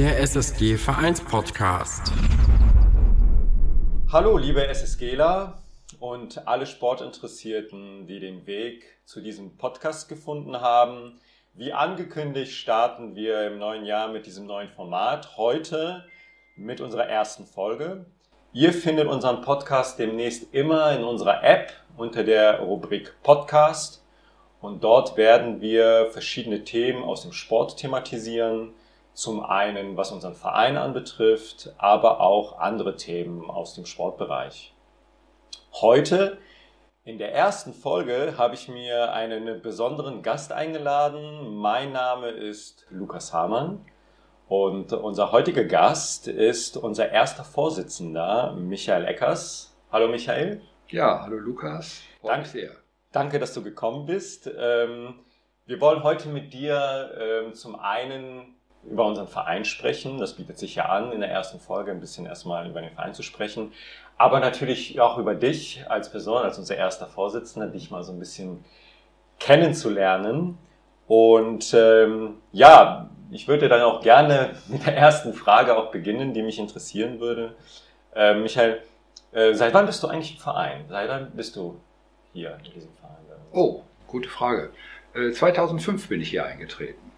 der SSG Vereinspodcast. Hallo, liebe SSGler und alle Sportinteressierten, die den Weg zu diesem Podcast gefunden haben. Wie angekündigt starten wir im neuen Jahr mit diesem neuen Format. Heute mit unserer ersten Folge. Ihr findet unseren Podcast demnächst immer in unserer App unter der Rubrik Podcast. Und dort werden wir verschiedene Themen aus dem Sport thematisieren. Zum einen, was unseren Verein anbetrifft, aber auch andere Themen aus dem Sportbereich. Heute in der ersten Folge habe ich mir einen besonderen Gast eingeladen. Mein Name ist Lukas Hamann und unser heutiger Gast ist unser erster Vorsitzender, Michael Eckers. Hallo Michael. Ja, hallo Lukas. Danke sehr. Danke, dass du gekommen bist. Ähm, wir wollen heute mit dir ähm, zum einen über unseren Verein sprechen. Das bietet sich ja an, in der ersten Folge ein bisschen erstmal über den Verein zu sprechen. Aber natürlich auch über dich als Person, als unser erster Vorsitzender, dich mal so ein bisschen kennenzulernen. Und ähm, ja, ich würde dann auch gerne mit der ersten Frage auch beginnen, die mich interessieren würde. Äh, Michael, äh, seit wann bist du eigentlich im Verein? Seit wann bist du hier in diesem Verein? Oh, gute Frage. Äh, 2005 bin ich hier eingetreten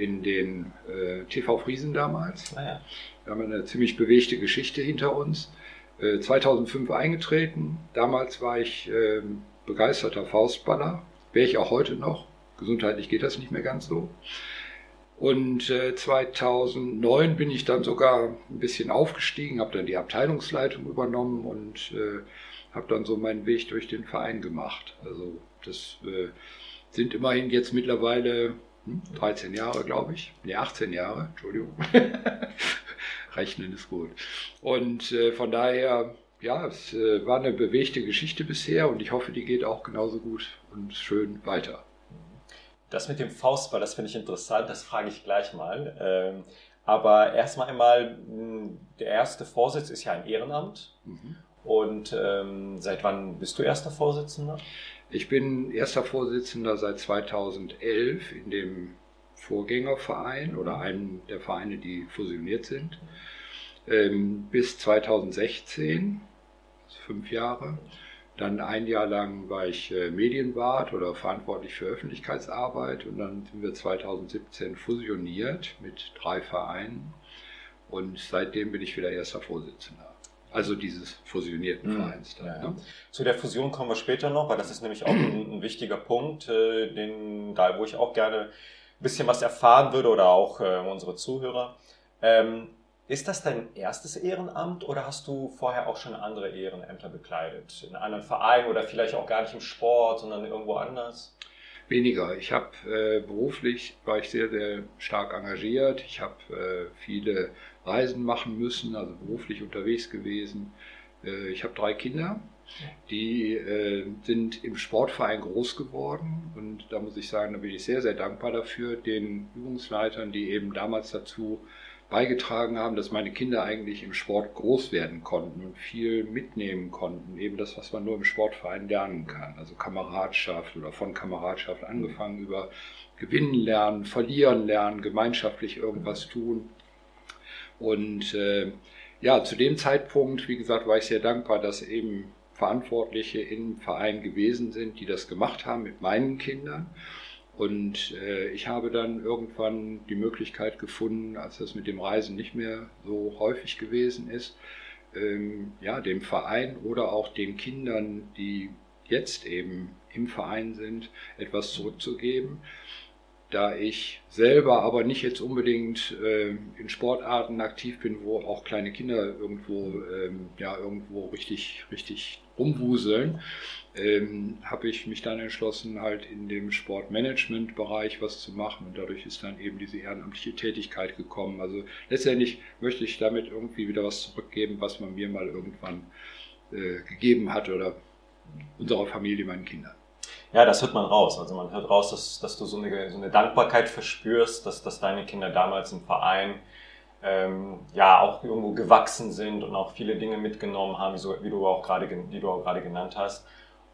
in den äh, TV Friesen damals. Ah, ja. Wir haben eine ziemlich bewegte Geschichte hinter uns. Äh, 2005 eingetreten. Damals war ich äh, begeisterter Faustballer. Wäre ich auch heute noch. Gesundheitlich geht das nicht mehr ganz so. Und 2009 äh, bin ich dann sogar ein bisschen aufgestiegen, habe dann die Abteilungsleitung übernommen und äh, habe dann so meinen Weg durch den Verein gemacht. Also das äh, sind immerhin jetzt mittlerweile 13 hm, Jahre, glaube ich. Ne, 18 Jahre, Entschuldigung. Rechnen ist gut. Und äh, von daher, ja, es äh, war eine bewegte Geschichte bisher und ich hoffe, die geht auch genauso gut und schön weiter. Das mit dem Faustball, das finde ich interessant, das frage ich gleich mal. Ähm, aber erstmal einmal, hm, der erste Vorsitz ist ja ein Ehrenamt. Mhm. Und ähm, seit wann bist du erster Vorsitzender? Ich bin erster Vorsitzender seit 2011 in dem Vorgängerverein oder einem der Vereine, die fusioniert sind. Ähm, bis 2016, fünf Jahre. Dann ein Jahr lang war ich äh, Medienwart oder verantwortlich für Öffentlichkeitsarbeit und dann sind wir 2017 fusioniert mit drei Vereinen und seitdem bin ich wieder erster Vorsitzender. Also dieses fusionierten mhm. Vereins. Dann, ja. ne? Zu der Fusion kommen wir später noch, weil das ist nämlich auch ein, ein wichtiger Punkt, äh, den, da, wo ich auch gerne ein bisschen was erfahren würde oder auch äh, unsere Zuhörer. Ähm, ist das dein erstes Ehrenamt oder hast du vorher auch schon andere Ehrenämter bekleidet? In einem anderen Verein oder vielleicht auch gar nicht im Sport, sondern irgendwo anders? Weniger. Ich habe äh, beruflich war ich sehr, sehr stark engagiert. Ich habe äh, viele Reisen machen müssen, also beruflich unterwegs gewesen. Äh, ich habe drei Kinder, die äh, sind im Sportverein groß geworden und da muss ich sagen, da bin ich sehr, sehr dankbar dafür, den Übungsleitern, die eben damals dazu beigetragen haben, dass meine Kinder eigentlich im Sport groß werden konnten und viel mitnehmen konnten. Eben das, was man nur im Sportverein lernen kann. Also Kameradschaft oder von Kameradschaft angefangen über Gewinnen lernen, verlieren lernen, gemeinschaftlich irgendwas tun. Und äh, ja, zu dem Zeitpunkt, wie gesagt, war ich sehr dankbar, dass eben Verantwortliche im Verein gewesen sind, die das gemacht haben mit meinen Kindern. Und äh, ich habe dann irgendwann die Möglichkeit gefunden, als das mit dem Reisen nicht mehr so häufig gewesen ist, ähm, ja, dem Verein oder auch den Kindern, die jetzt eben im Verein sind, etwas zurückzugeben. Da ich selber aber nicht jetzt unbedingt äh, in Sportarten aktiv bin, wo auch kleine Kinder irgendwo, ähm, ja, irgendwo richtig, richtig rumwuseln, ähm, habe ich mich dann entschlossen, halt in dem Sportmanagement-Bereich was zu machen und dadurch ist dann eben diese ehrenamtliche Tätigkeit gekommen. Also letztendlich möchte ich damit irgendwie wieder was zurückgeben, was man mir mal irgendwann äh, gegeben hat oder unserer Familie, meinen Kindern. Ja, das hört man raus. Also man hört raus, dass, dass du so eine, so eine Dankbarkeit verspürst, dass, dass deine Kinder damals im Verein ähm, ja auch irgendwo gewachsen sind und auch viele Dinge mitgenommen haben, so, wie du auch gerade, die du auch gerade genannt hast.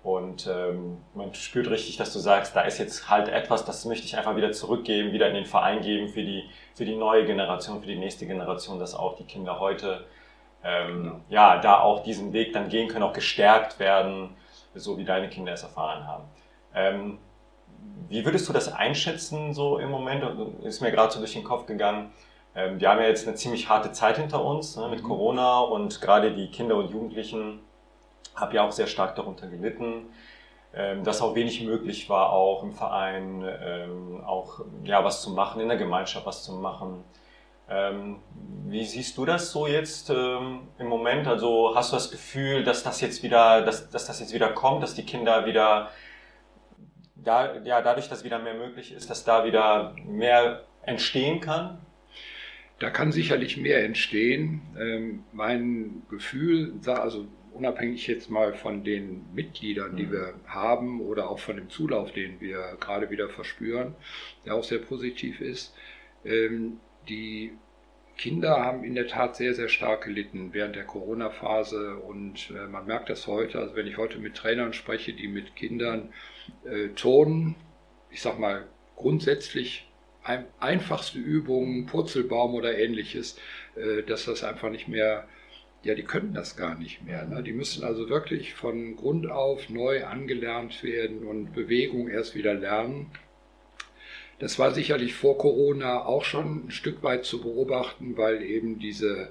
Und ähm, man spürt richtig, dass du sagst, da ist jetzt halt etwas, das möchte ich einfach wieder zurückgeben, wieder in den Verein geben für die, für die neue Generation, für die nächste Generation, dass auch die Kinder heute ähm, ja. ja da auch diesen Weg dann gehen können, auch gestärkt werden, so wie deine Kinder es erfahren haben. Ähm, wie würdest du das einschätzen so im Moment? Ist mir gerade so durch den Kopf gegangen. Ähm, wir haben ja jetzt eine ziemlich harte Zeit hinter uns ne, mit mhm. Corona und gerade die Kinder und Jugendlichen haben ja auch sehr stark darunter gelitten, ähm, dass auch wenig möglich war, auch im Verein ähm, auch ja was zu machen, in der Gemeinschaft was zu machen. Ähm, wie siehst du das so jetzt ähm, im Moment? Also hast du das Gefühl, dass das jetzt wieder, dass, dass das jetzt wieder kommt, dass die Kinder wieder da, ja, dadurch, dass wieder mehr möglich ist, dass da wieder mehr entstehen kann? Da kann sicherlich mehr entstehen. Ähm, mein Gefühl, also unabhängig jetzt mal von den Mitgliedern, die mhm. wir haben oder auch von dem Zulauf, den wir gerade wieder verspüren, der auch sehr positiv ist, ähm, die Kinder haben in der Tat sehr, sehr stark gelitten während der Corona-Phase und äh, man merkt das heute, also wenn ich heute mit Trainern spreche, die mit Kindern äh, turnen, ich sag mal grundsätzlich ein, einfachste Übungen, Purzelbaum oder ähnliches, äh, dass das einfach nicht mehr, ja, die können das gar nicht mehr. Ne? Die müssen also wirklich von Grund auf neu angelernt werden und Bewegung erst wieder lernen. Das war sicherlich vor Corona auch schon ein Stück weit zu beobachten, weil eben diese,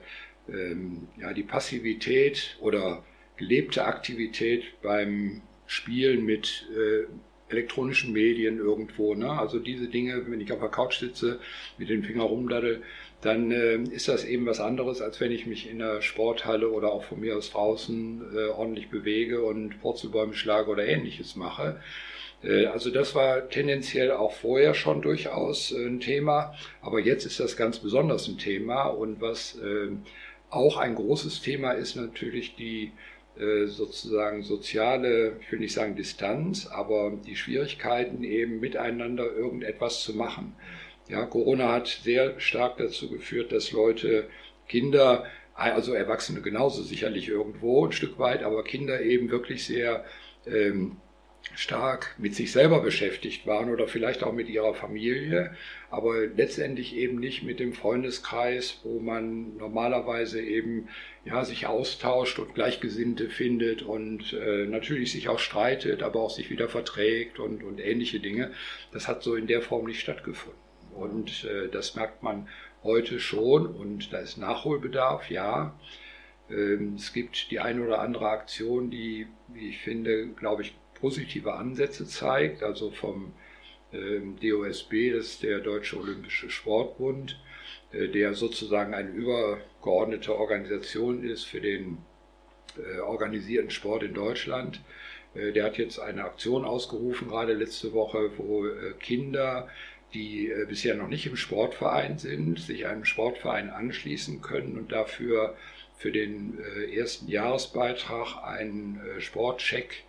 ähm, ja, die Passivität oder gelebte Aktivität beim Spielen mit äh, elektronischen Medien irgendwo, ne? also diese Dinge, wenn ich auf der Couch sitze, mit den Fingern rumdaddel, dann äh, ist das eben was anderes, als wenn ich mich in der Sporthalle oder auch von mir aus draußen äh, ordentlich bewege und Purzelbäume schlage oder ähnliches mache. Äh, also das war tendenziell auch vorher schon durchaus äh, ein Thema, aber jetzt ist das ganz besonders ein Thema und was ähm, auch ein großes Thema ist natürlich die äh, sozusagen soziale, ich will nicht sagen Distanz, aber die Schwierigkeiten eben miteinander irgendetwas zu machen. Ja, Corona hat sehr stark dazu geführt, dass Leute, Kinder, also Erwachsene genauso sicherlich irgendwo ein Stück weit, aber Kinder eben wirklich sehr ähm, stark mit sich selber beschäftigt waren oder vielleicht auch mit ihrer Familie, aber letztendlich eben nicht mit dem Freundeskreis, wo man normalerweise eben ja, sich austauscht und Gleichgesinnte findet und äh, natürlich sich auch streitet, aber auch sich wieder verträgt und, und ähnliche Dinge. Das hat so in der Form nicht stattgefunden. Und äh, das merkt man heute schon und da ist Nachholbedarf, ja. Ähm, es gibt die eine oder andere Aktion, die, wie ich finde, glaube ich, positive Ansätze zeigt, also vom ähm, DOSB, das ist der Deutsche Olympische Sportbund, äh, der sozusagen eine übergeordnete Organisation ist für den äh, organisierten Sport in Deutschland. Äh, der hat jetzt eine Aktion ausgerufen, gerade letzte Woche, wo Kinder, die bisher noch nicht im Sportverein sind, sich einem Sportverein anschließen können und dafür für den ersten Jahresbeitrag einen Sportcheck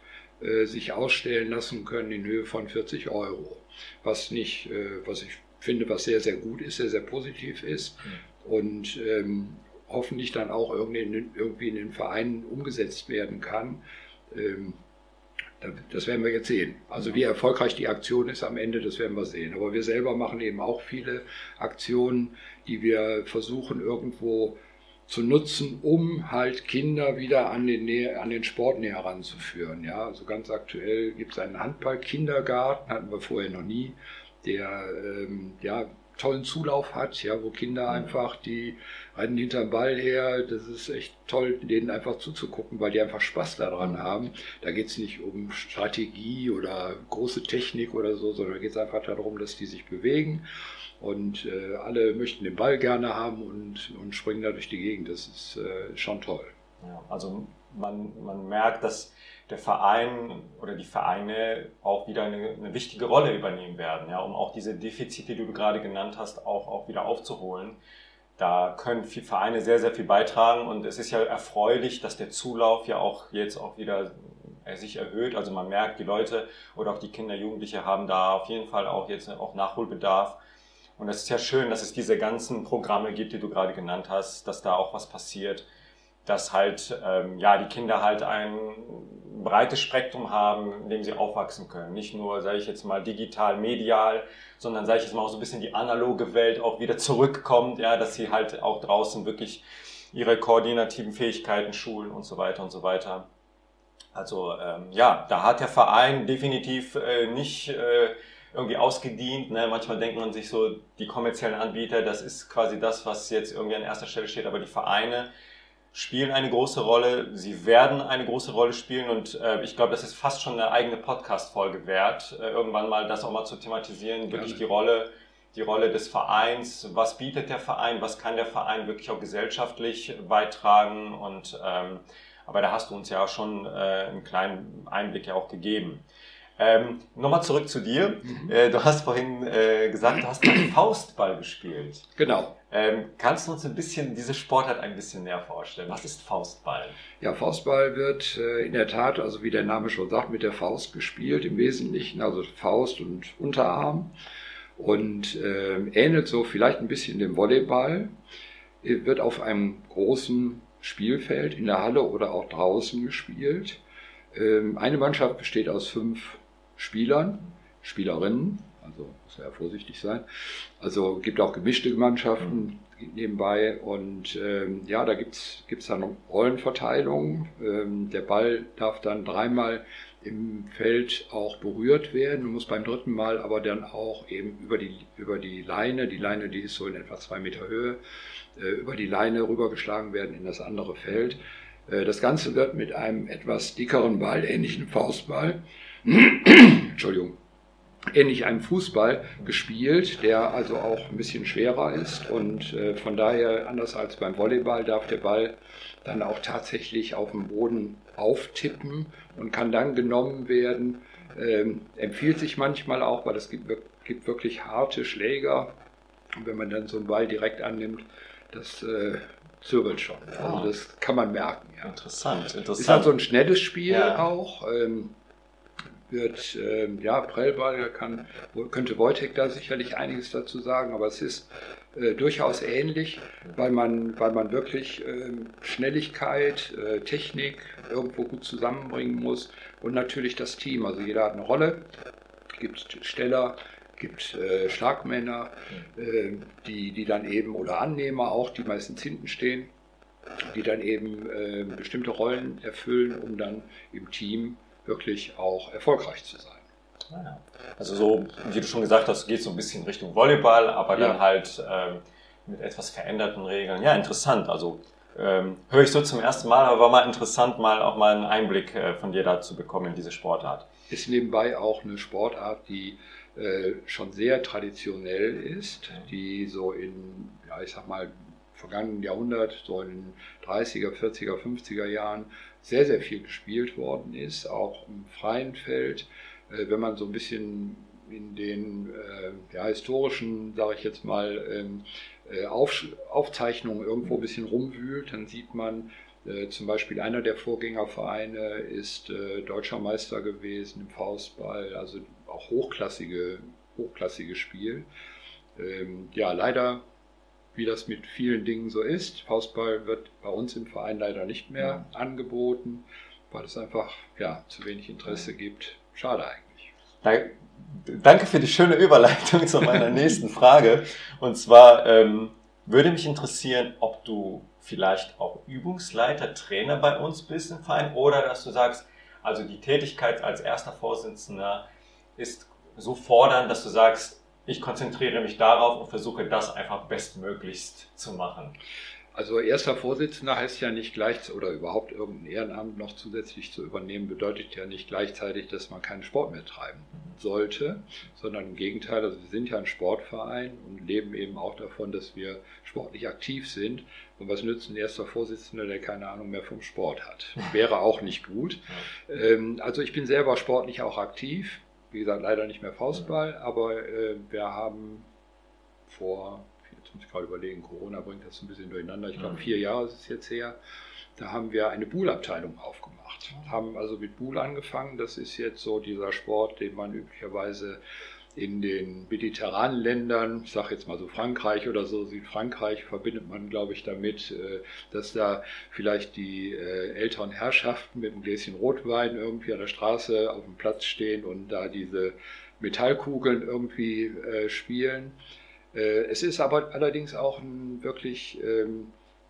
sich ausstellen lassen können in Höhe von 40 Euro. Was nicht, äh, was ich finde, was sehr, sehr gut ist, sehr, sehr positiv ist mhm. und ähm, hoffentlich dann auch irgendwie in, irgendwie in den Vereinen umgesetzt werden kann. Ähm, das werden wir jetzt sehen. Also wie erfolgreich die Aktion ist am Ende, das werden wir sehen. Aber wir selber machen eben auch viele Aktionen, die wir versuchen irgendwo zu nutzen, um halt Kinder wieder an den, Nähe, an den Sport näher ranzuführen. Ja, also ganz aktuell gibt es einen Handball-Kindergarten, hatten wir vorher noch nie, der ähm, ja, tollen Zulauf hat, ja, wo Kinder einfach, die rennen hinterm Ball her, das ist echt toll, denen einfach zuzugucken, weil die einfach Spaß daran haben. Da geht es nicht um Strategie oder große Technik oder so, sondern geht es einfach darum, dass die sich bewegen und äh, alle möchten den Ball gerne haben und, und springen da durch die Gegend. Das ist äh, schon toll. Ja, also man, man merkt, dass der Verein oder die Vereine auch wieder eine, eine, wichtige Rolle übernehmen werden, ja, um auch diese Defizite, die du gerade genannt hast, auch, auch wieder aufzuholen. Da können viele Vereine sehr, sehr viel beitragen und es ist ja erfreulich, dass der Zulauf ja auch jetzt auch wieder äh, sich erhöht. Also man merkt, die Leute oder auch die Kinder, Jugendliche haben da auf jeden Fall auch jetzt auch Nachholbedarf. Und es ist ja schön, dass es diese ganzen Programme gibt, die du gerade genannt hast, dass da auch was passiert. dass halt ähm, ja die Kinder halt ein breites Spektrum haben, in dem sie aufwachsen können. Nicht nur, sage ich jetzt mal, digital, medial, sondern sage ich jetzt mal auch so ein bisschen die analoge Welt auch wieder zurückkommt, ja, dass sie halt auch draußen wirklich ihre koordinativen Fähigkeiten schulen und so weiter und so weiter. Also ähm, ja, da hat der Verein definitiv äh, nicht äh, irgendwie ausgedient. Ne? Manchmal denkt man sich so, die kommerziellen Anbieter, das ist quasi das, was jetzt irgendwie an erster Stelle steht, aber die Vereine spielen eine große Rolle, sie werden eine große Rolle spielen und äh, ich glaube, das ist fast schon eine eigene Podcast-Folge wert, äh, irgendwann mal das auch mal zu thematisieren, wirklich die Rolle, die Rolle des Vereins, was bietet der Verein, was kann der Verein wirklich auch gesellschaftlich beitragen und ähm, aber da hast du uns ja auch schon äh, einen kleinen Einblick ja auch gegeben. Ähm, Nochmal zurück zu dir. Mhm. Äh, du hast vorhin äh, gesagt, du hast einen Faustball gespielt. Genau. Ähm, kannst du uns ein bisschen diese Sportart ein bisschen näher vorstellen? Was ist Faustball? Ja, Faustball wird äh, in der Tat, also wie der Name schon sagt, mit der Faust gespielt im Wesentlichen, also Faust und Unterarm und äh, ähnelt so vielleicht ein bisschen dem Volleyball. Wird auf einem großen Spielfeld in der Halle oder auch draußen gespielt. Ähm, eine Mannschaft besteht aus fünf Spielern, Spielerinnen, also muss ja vorsichtig sein. Also gibt auch gemischte Mannschaften nebenbei und ähm, ja, da gibt es dann Rollenverteilung. Ähm, der Ball darf dann dreimal im Feld auch berührt werden und muss beim dritten Mal aber dann auch eben über die, über die Leine, die Leine, die ist so in etwa zwei Meter Höhe, äh, über die Leine rübergeschlagen werden in das andere Feld. Äh, das Ganze wird mit einem etwas dickeren Ball, ähnlichen Faustball, Entschuldigung, ähnlich einem Fußball gespielt, der also auch ein bisschen schwerer ist und äh, von daher, anders als beim Volleyball, darf der Ball dann auch tatsächlich auf dem Boden auftippen und kann dann genommen werden. Ähm, empfiehlt sich manchmal auch, weil es gibt, gibt wirklich harte Schläger. Und wenn man dann so einen Ball direkt annimmt, das äh, zwirbelt schon. Also ah. das kann man merken. Ja. Interessant, interessant. Ist halt so ein schnelles Spiel ja. auch. Ähm, wird, ähm, ja, Prellball kann, könnte Wojtek da sicherlich einiges dazu sagen, aber es ist äh, durchaus ähnlich, weil man, weil man wirklich äh, Schnelligkeit, äh, Technik irgendwo gut zusammenbringen muss und natürlich das Team. Also jeder hat eine Rolle, gibt Steller, gibt äh, Schlagmänner, äh, die, die dann eben, oder Annehmer auch, die meistens hinten stehen, die dann eben äh, bestimmte Rollen erfüllen, um dann im Team wirklich auch erfolgreich zu sein. Also so, wie du schon gesagt hast, geht es so ein bisschen Richtung Volleyball, aber ja. dann halt ähm, mit etwas veränderten Regeln. Ja, interessant. Also ähm, höre ich so zum ersten Mal, aber war mal interessant, mal auch mal einen Einblick äh, von dir dazu bekommen in diese Sportart. Ist nebenbei auch eine Sportart, die äh, schon sehr traditionell ist, die so in, ja, ich sag mal, vergangenen Jahrhundert, so in den 30er, 40er, 50er Jahren sehr, sehr viel gespielt worden ist, auch im freien Feld. Äh, wenn man so ein bisschen in den äh, ja, historischen, sage ich jetzt mal, ähm, äh, Auf, Aufzeichnungen irgendwo ein bisschen rumwühlt, dann sieht man, zum Beispiel einer der Vorgängervereine ist deutscher Meister gewesen im Faustball, also auch hochklassige, hochklassige Spiel. Ähm, ja, leider, wie das mit vielen Dingen so ist, Faustball wird bei uns im Verein leider nicht mehr ja. angeboten, weil es einfach ja, zu wenig Interesse gibt. Schade eigentlich. Danke für die schöne Überleitung zu meiner nächsten Frage. Und zwar ähm, würde mich interessieren, ob du vielleicht auch Übungsleiter, Trainer bei uns bist im Verein oder dass du sagst, also die Tätigkeit als erster Vorsitzender ist so fordernd, dass du sagst, ich konzentriere mich darauf und versuche das einfach bestmöglichst zu machen. Also erster Vorsitzender heißt ja nicht gleich oder überhaupt irgendein Ehrenamt noch zusätzlich zu übernehmen, bedeutet ja nicht gleichzeitig, dass man keinen Sport mehr treiben sollte, sondern im Gegenteil, also wir sind ja ein Sportverein und leben eben auch davon, dass wir sportlich aktiv sind. Und was nützt ein erster Vorsitzender, der keine Ahnung mehr vom Sport hat? Wäre auch nicht gut. Ähm, also ich bin selber sportlich auch aktiv, wie gesagt, leider nicht mehr Faustball, aber äh, wir haben vor muss ich gerade überlegen, Corona bringt das ein bisschen durcheinander. Ich glaube, vier Jahre ist es jetzt her. Da haben wir eine Buhl-Abteilung aufgemacht. Haben also mit Buhl angefangen. Das ist jetzt so dieser Sport, den man üblicherweise in den mediterranen Ländern, ich sage jetzt mal so Frankreich oder so, Südfrankreich verbindet man, glaube ich, damit, äh, dass da vielleicht die äh, älteren Herrschaften mit einem Gläschen Rotwein irgendwie an der Straße auf dem Platz stehen und da diese Metallkugeln irgendwie äh, spielen. Es ist aber allerdings auch ein wirklich ähm,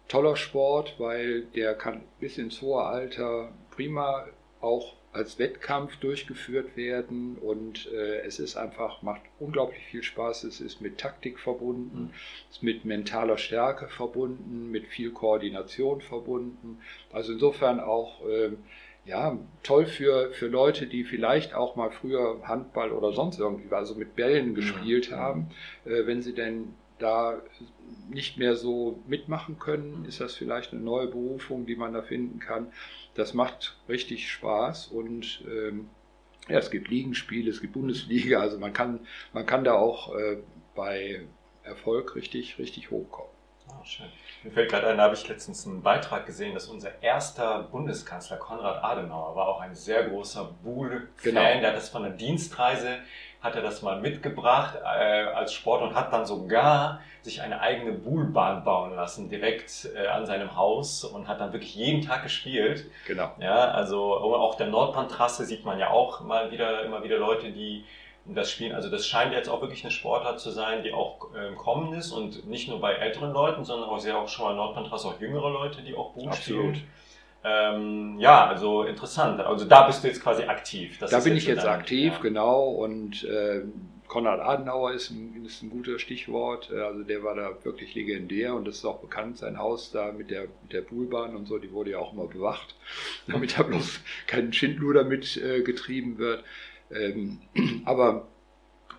toller Sport, weil der kann bis ins hohe Alter prima auch als Wettkampf durchgeführt werden und äh, es ist einfach, macht unglaublich viel Spaß. Es ist mit Taktik verbunden, ist mit mentaler Stärke verbunden, mit viel Koordination verbunden. Also insofern auch äh, ja, toll für, für Leute, die vielleicht auch mal früher Handball oder sonst irgendwie, also mit Bällen gespielt mhm. haben, äh, wenn sie denn da nicht mehr so mitmachen können, ist das vielleicht eine neue Berufung, die man da finden kann. Das macht richtig Spaß und ähm, ja, es gibt Ligenspiele, es gibt Bundesliga, also man kann, man kann da auch äh, bei Erfolg richtig, richtig hochkommen. Oh, schön. Mir fällt gerade ein, da habe ich letztens einen Beitrag gesehen, dass unser erster Bundeskanzler Konrad Adenauer war auch ein sehr großer Buhl-Fan. Genau. Der hat das von der Dienstreise hat er das mal mitgebracht äh, als Sport und hat dann sogar sich eine eigene Buhlbahn bauen lassen, direkt äh, an seinem Haus und hat dann wirklich jeden Tag gespielt. Genau. Ja, also auch der Nordbahntrasse sieht man ja auch mal wieder, immer wieder Leute, die das spielen. Also das scheint jetzt auch wirklich eine Sportart zu sein, die auch äh, kommen ist und nicht nur bei älteren Leuten, sondern auch sehr auch schon mal Nordbahntrasse auch jüngere Leute, die auch Buhl Absolut. spielen. Ähm, ja, also interessant. Also da bist du jetzt quasi aktiv. Das da bin ich jetzt aktiv, ja. genau. Und äh, Konrad Adenauer ist ein, ist ein gutes Stichwort. Äh, also der war da wirklich legendär und das ist auch bekannt, sein Haus da mit der, mit der Poolbahn und so, die wurde ja auch immer bewacht, damit da bloß kein Schindluder mit äh, getrieben wird. Ähm, aber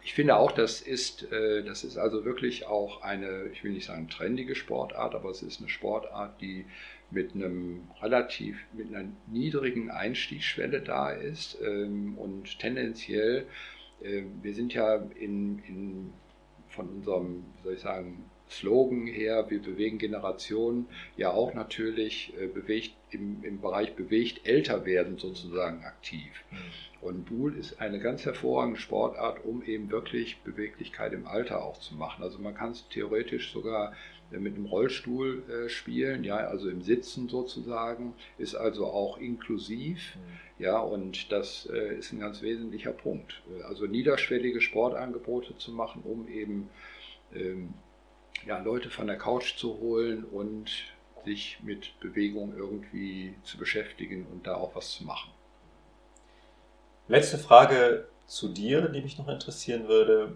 ich finde auch, das ist, äh, das ist also wirklich auch eine, ich will nicht sagen trendige Sportart, aber es ist eine Sportart, die mit einem relativ, mit einer niedrigen Einstiegsschwelle da ist ähm, und tendenziell, äh, wir sind ja in, in, von unserem, wie soll ich sagen, Slogan her, wir bewegen Generationen, ja auch natürlich äh, bewegt, im, im Bereich bewegt älter werden sozusagen aktiv. Mhm. Und Buhl ist eine ganz hervorragende Sportart, um eben wirklich Beweglichkeit im Alter auch zu machen. Also man kann es theoretisch sogar mit einem Rollstuhl äh, spielen, ja, also im Sitzen sozusagen, ist also auch inklusiv, mhm. ja, und das äh, ist ein ganz wesentlicher Punkt. Äh, also niederschwellige Sportangebote zu machen, um eben ähm, ja, Leute von der Couch zu holen und sich mit Bewegung irgendwie zu beschäftigen und da auch was zu machen. Letzte Frage zu dir, die mich noch interessieren würde.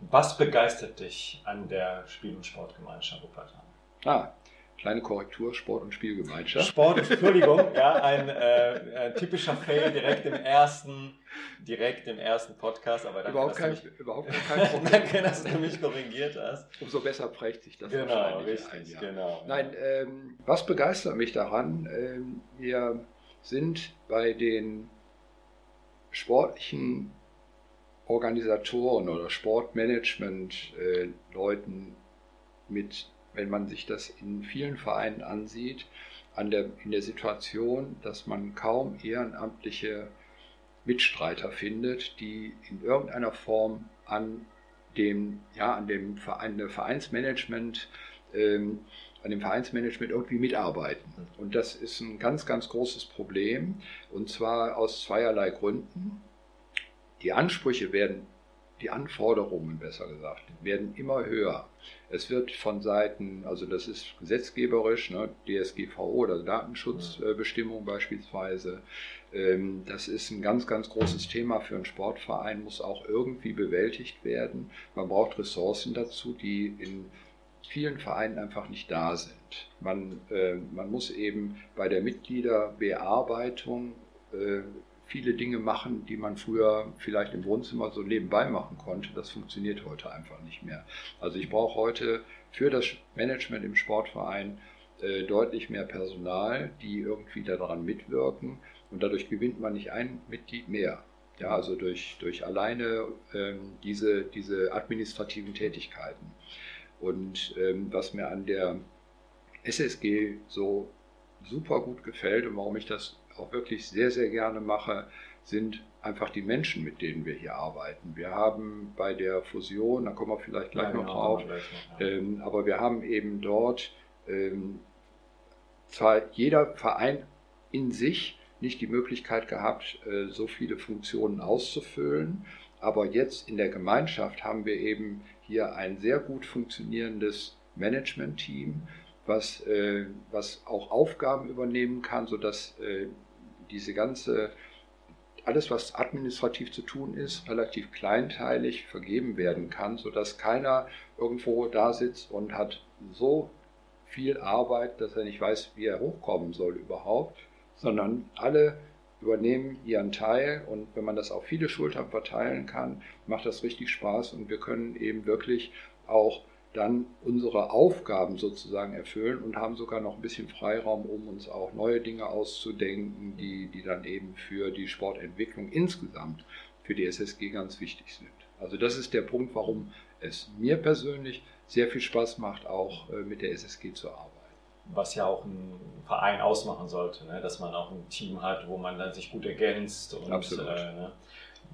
Was begeistert dich an der Spiel- und Sportgemeinschaft Wuppertal? Ah, kleine Korrektur, Sport- und Spielgemeinschaft. Sport, Entschuldigung, ja, ein, äh, ein, typischer Fail direkt im ersten, direkt im ersten Podcast, aber dann überhaupt kein, mich, überhaupt kein Problem. Danke, dass du mich korrigiert hast. Umso besser prägt sich das genau, wahrscheinlich richtig, ein, ja. genau. Nein, ähm, was begeistert mich daran? Ähm, wir sind bei den sportlichen Organisatoren oder Sportmanagement-Leuten äh, mit, wenn man sich das in vielen Vereinen ansieht, an der, in der Situation, dass man kaum ehrenamtliche Mitstreiter findet, die in irgendeiner Form an dem, ja, an dem Verein, Vereinsmanagement, ähm, an dem Vereinsmanagement irgendwie mitarbeiten. Und das ist ein ganz, ganz großes Problem. Und zwar aus zweierlei Gründen die Ansprüche werden, die Anforderungen besser gesagt, werden immer höher. Es wird von Seiten, also das ist gesetzgeberisch, ne, DSGVO oder Datenschutzbestimmung beispielsweise, ähm, das ist ein ganz, ganz großes Thema für einen Sportverein, muss auch irgendwie bewältigt werden. Man braucht Ressourcen dazu, die in vielen Vereinen einfach nicht da sind. Man, äh, man muss eben bei der Mitgliederbearbeitung äh, viele Dinge machen, die man früher vielleicht im Wohnzimmer so nebenbei machen konnte. Das funktioniert heute einfach nicht mehr. Also ich brauche heute für das Management im Sportverein äh, deutlich mehr Personal, die irgendwie daran mitwirken und dadurch gewinnt man nicht ein Mitglied mehr. Ja, also durch, durch alleine ähm, diese, diese administrativen Tätigkeiten. Und ähm, was mir an der SSG so super gut gefällt und warum ich das auch wirklich sehr, sehr gerne mache, sind einfach die Menschen, mit denen wir hier arbeiten. Wir haben bei der Fusion, da kommen wir vielleicht gleich ja, noch genau, drauf, ja. ähm, aber wir haben eben dort ähm, zwar jeder Verein in sich nicht die Möglichkeit gehabt, äh, so viele Funktionen auszufüllen, aber jetzt in der Gemeinschaft haben wir eben hier ein sehr gut funktionierendes Management-Team, was, äh, was auch Aufgaben übernehmen kann, sodass äh, diese ganze alles, was administrativ zu tun ist, relativ kleinteilig vergeben werden kann, sodass keiner irgendwo da sitzt und hat so viel Arbeit, dass er nicht weiß, wie er hochkommen soll überhaupt, sondern alle übernehmen ihren Teil. Und wenn man das auf viele Schultern verteilen kann, macht das richtig Spaß. Und wir können eben wirklich auch dann unsere Aufgaben sozusagen erfüllen und haben sogar noch ein bisschen Freiraum, um uns auch neue Dinge auszudenken, die, die dann eben für die Sportentwicklung insgesamt für die SSG ganz wichtig sind. Also das ist der Punkt, warum es mir persönlich sehr viel Spaß macht, auch äh, mit der SSG zu arbeiten. Was ja auch ein Verein ausmachen sollte, ne? dass man auch ein Team hat, wo man dann sich gut ergänzt. Und, Absolut. Äh, ne?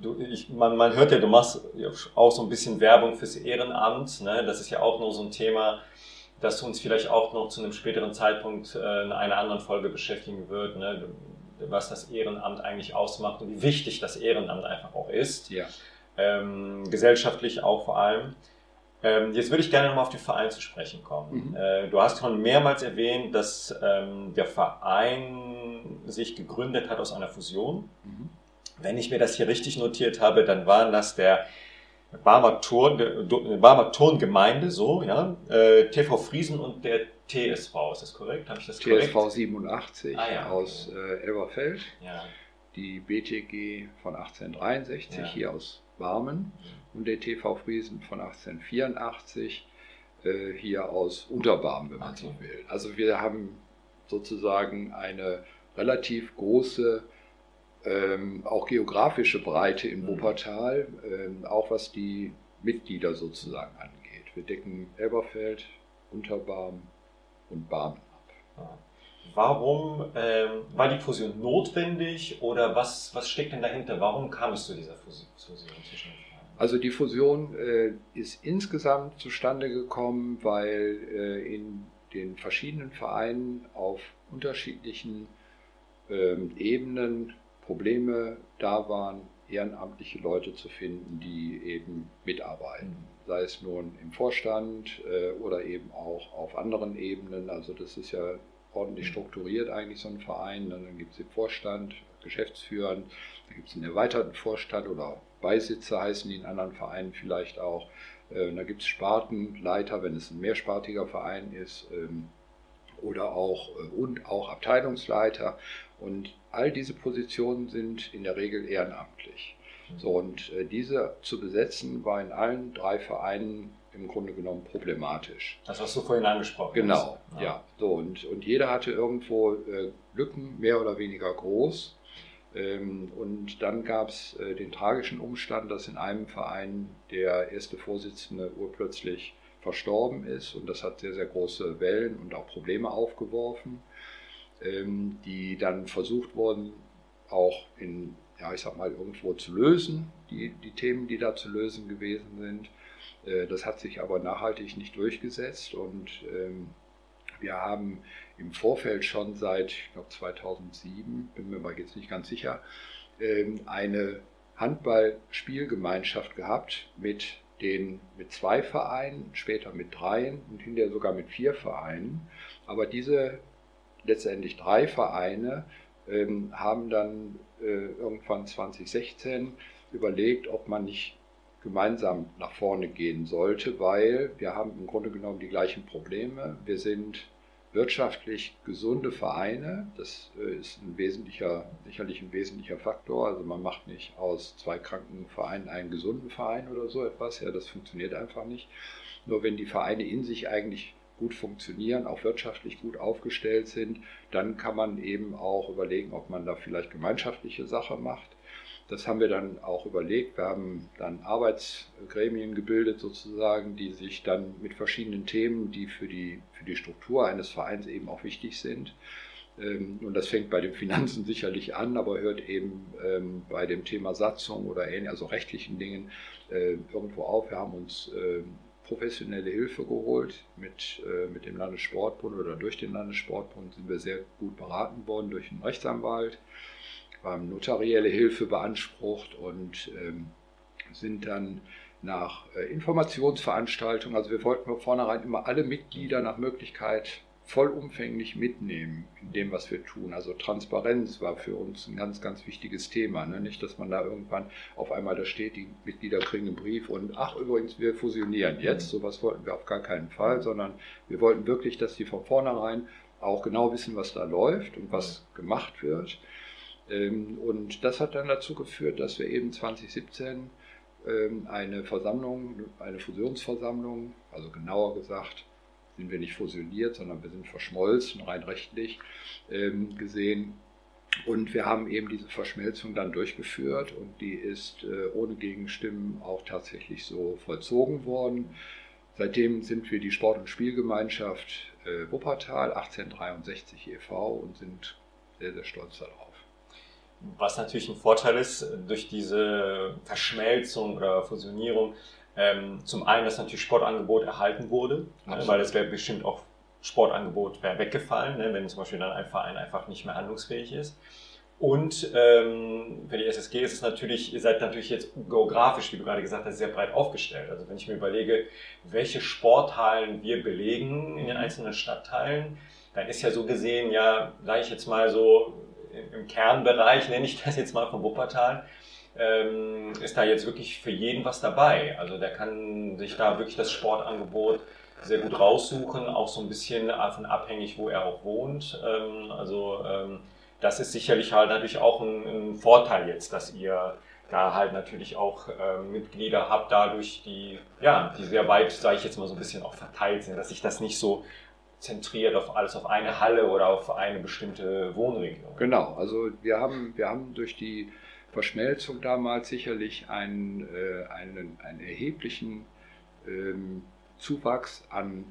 Du, ich, man, man hört ja, du machst auch so ein bisschen Werbung fürs Ehrenamt. Ne? Das ist ja auch nur so ein Thema, das uns vielleicht auch noch zu einem späteren Zeitpunkt äh, in einer anderen Folge beschäftigen wird. Ne? Was das Ehrenamt eigentlich ausmacht und wie wichtig das Ehrenamt einfach auch ist. Ja. Ähm, gesellschaftlich auch vor allem. Ähm, jetzt würde ich gerne nochmal auf den Verein zu sprechen kommen. Mhm. Äh, du hast schon mehrmals erwähnt, dass ähm, der Verein sich gegründet hat aus einer Fusion. Mhm. Wenn ich mir das hier richtig notiert habe, dann waren das der Barmer, Turn, Barmer Turngemeinde, so, ja, äh, TV Friesen und der TSV, ist das korrekt? Habe ich das TSV korrekt? 87 ah, ja. aus äh, Elberfeld. Ja. Die BTG von 1863 ja. hier aus Barmen und der TV Friesen von 1884 äh, hier aus Unterbarmen, wenn man okay. so will. Also wir haben sozusagen eine relativ große ähm, auch geografische Breite in mhm. Wuppertal, ähm, auch was die Mitglieder sozusagen angeht. Wir decken Elberfeld, Unterbarm und Barmen ab. Warum ähm, war die Fusion notwendig oder was, was steckt denn dahinter? Warum kam es zu dieser Fusion zwischen also die Fusion äh, ist insgesamt zustande gekommen, weil äh, in den verschiedenen Vereinen auf unterschiedlichen ähm, Ebenen Probleme da waren, ehrenamtliche Leute zu finden, die eben mitarbeiten. Mhm. Sei es nun im Vorstand äh, oder eben auch auf anderen Ebenen. Also das ist ja ordentlich mhm. strukturiert eigentlich so ein Verein. Dann gibt es den Vorstand, Geschäftsführer, da gibt es einen erweiterten Vorstand oder Beisitzer heißen die in anderen Vereinen vielleicht auch. Äh, da gibt es Spartenleiter, wenn es ein mehrspartiger Verein ist. Ähm, oder auch äh, und auch Abteilungsleiter. Und all diese Positionen sind in der Regel ehrenamtlich. So, und äh, diese zu besetzen war in allen drei Vereinen im Grunde genommen problematisch. Das, was du vorhin angesprochen genau, hast. Genau, ja. ja. So, und, und jeder hatte irgendwo äh, Lücken, mehr oder weniger groß. Ähm, und dann gab es äh, den tragischen Umstand, dass in einem Verein der erste Vorsitzende urplötzlich verstorben ist und das hat sehr, sehr große Wellen und auch Probleme aufgeworfen, ähm, die dann versucht wurden, auch in, ja, ich sag mal, irgendwo zu lösen, die, die Themen, die da zu lösen gewesen sind. Äh, das hat sich aber nachhaltig nicht durchgesetzt und ähm, wir haben im Vorfeld schon seit, ich glaube 2007, bin mir aber jetzt nicht ganz sicher, ähm, eine Handballspielgemeinschaft gehabt mit den mit zwei Vereinen, später mit dreien und hinterher sogar mit vier Vereinen. Aber diese letztendlich drei Vereine ähm, haben dann äh, irgendwann 2016 überlegt, ob man nicht gemeinsam nach vorne gehen sollte, weil wir haben im Grunde genommen die gleichen Probleme. Wir sind wirtschaftlich gesunde Vereine. Das äh, ist ein wesentlicher, sicherlich ein wesentlicher Faktor. Also man macht nicht aus zwei kranken Vereinen einen gesunden Verein oder so etwas. Ja, das funktioniert einfach nicht. Nur wenn die Vereine in sich eigentlich gut funktionieren, auch wirtschaftlich gut aufgestellt sind, dann kann man eben auch überlegen, ob man da vielleicht gemeinschaftliche Sache macht. Das haben wir dann auch überlegt. Wir haben dann Arbeitsgremien gebildet sozusagen, die sich dann mit verschiedenen Themen, die für die, für die Struktur eines Vereins eben auch wichtig sind, Ähm, und das fängt bei den Finanzen sicherlich an, aber hört eben ähm, bei dem Thema Satzung oder ähnlich, also rechtlichen Dingen äh, irgendwo auf. Wir haben uns ähm, professionelle Hilfe geholt. Mit, äh, mit dem Landessportbund oder durch den Landessportbund sind wir sehr gut beraten worden durch einen Rechtsanwalt, haben notarielle Hilfe beansprucht und sind dann nach äh, Informationsveranstaltungen, also wir wollten von vornherein immer alle Mitglieder nach Möglichkeit vollumfänglich mitnehmen in dem, was wir tun. Also Transparenz war für uns ein ganz, ganz wichtiges Thema. Ne? Nicht, dass man da irgendwann auf einmal da steht, die Mitglieder kriegen einen Brief und ach übrigens, wir fusionieren jetzt. Mhm. Sowas wollten wir auf gar keinen Fall, sondern wir wollten wirklich, dass die von vornherein auch genau wissen, was da läuft und was gemacht wird. Ähm, und das hat dann dazu geführt, dass wir eben 2017 ähm, eine Versammlung, eine Fusionsversammlung, also genauer gesagt, sind wir nicht fusioniert, sondern wir sind verschmolzen, rein rechtlich ähm, gesehen. Und wir haben eben diese Verschmelzung dann durchgeführt und die ist äh, ohne Gegenstimmen auch tatsächlich so vollzogen worden. Seitdem sind wir die Sport- und Spielgemeinschaft äh, Wuppertal 1863 e.V. und sind sehr, sehr stolz darauf. Was natürlich ein Vorteil ist durch diese Verschmelzung oder Fusionierung, ähm, zum einen, dass natürlich Sportangebot erhalten wurde, ne, weil es wäre bestimmt auch Sportangebot wäre weggefallen, ne, wenn zum Beispiel dann ein Verein einfach nicht mehr handlungsfähig ist. Und ähm, für die SSG ist es natürlich, ihr seid natürlich jetzt geografisch, wie du gerade gesagt hast, sehr breit aufgestellt. Also wenn ich mir überlege, welche Sporthallen wir belegen in den einzelnen Stadtteilen, dann ist ja so gesehen, ja, sage ich jetzt mal so, im Kernbereich, nenne ich das jetzt mal von Wuppertal, ähm, ist da jetzt wirklich für jeden was dabei. Also der kann sich da wirklich das Sportangebot sehr gut raussuchen, auch so ein bisschen davon abhängig, wo er auch wohnt. Ähm, also ähm, das ist sicherlich halt natürlich auch ein, ein, Vorteil jetzt, dass ihr da halt natürlich auch äh, Mitglieder habt, dadurch die, ja, die sehr weit, sage ich jetzt mal so ein bisschen auch verteilt sind, dass sich das nicht so zentriert auf alles auf eine Halle oder auf eine bestimmte Wohnregion. Genau, also wir haben, wir haben durch die Verschmelzung damals sicherlich einen, äh, einen, einen erheblichen ähm, Zuwachs an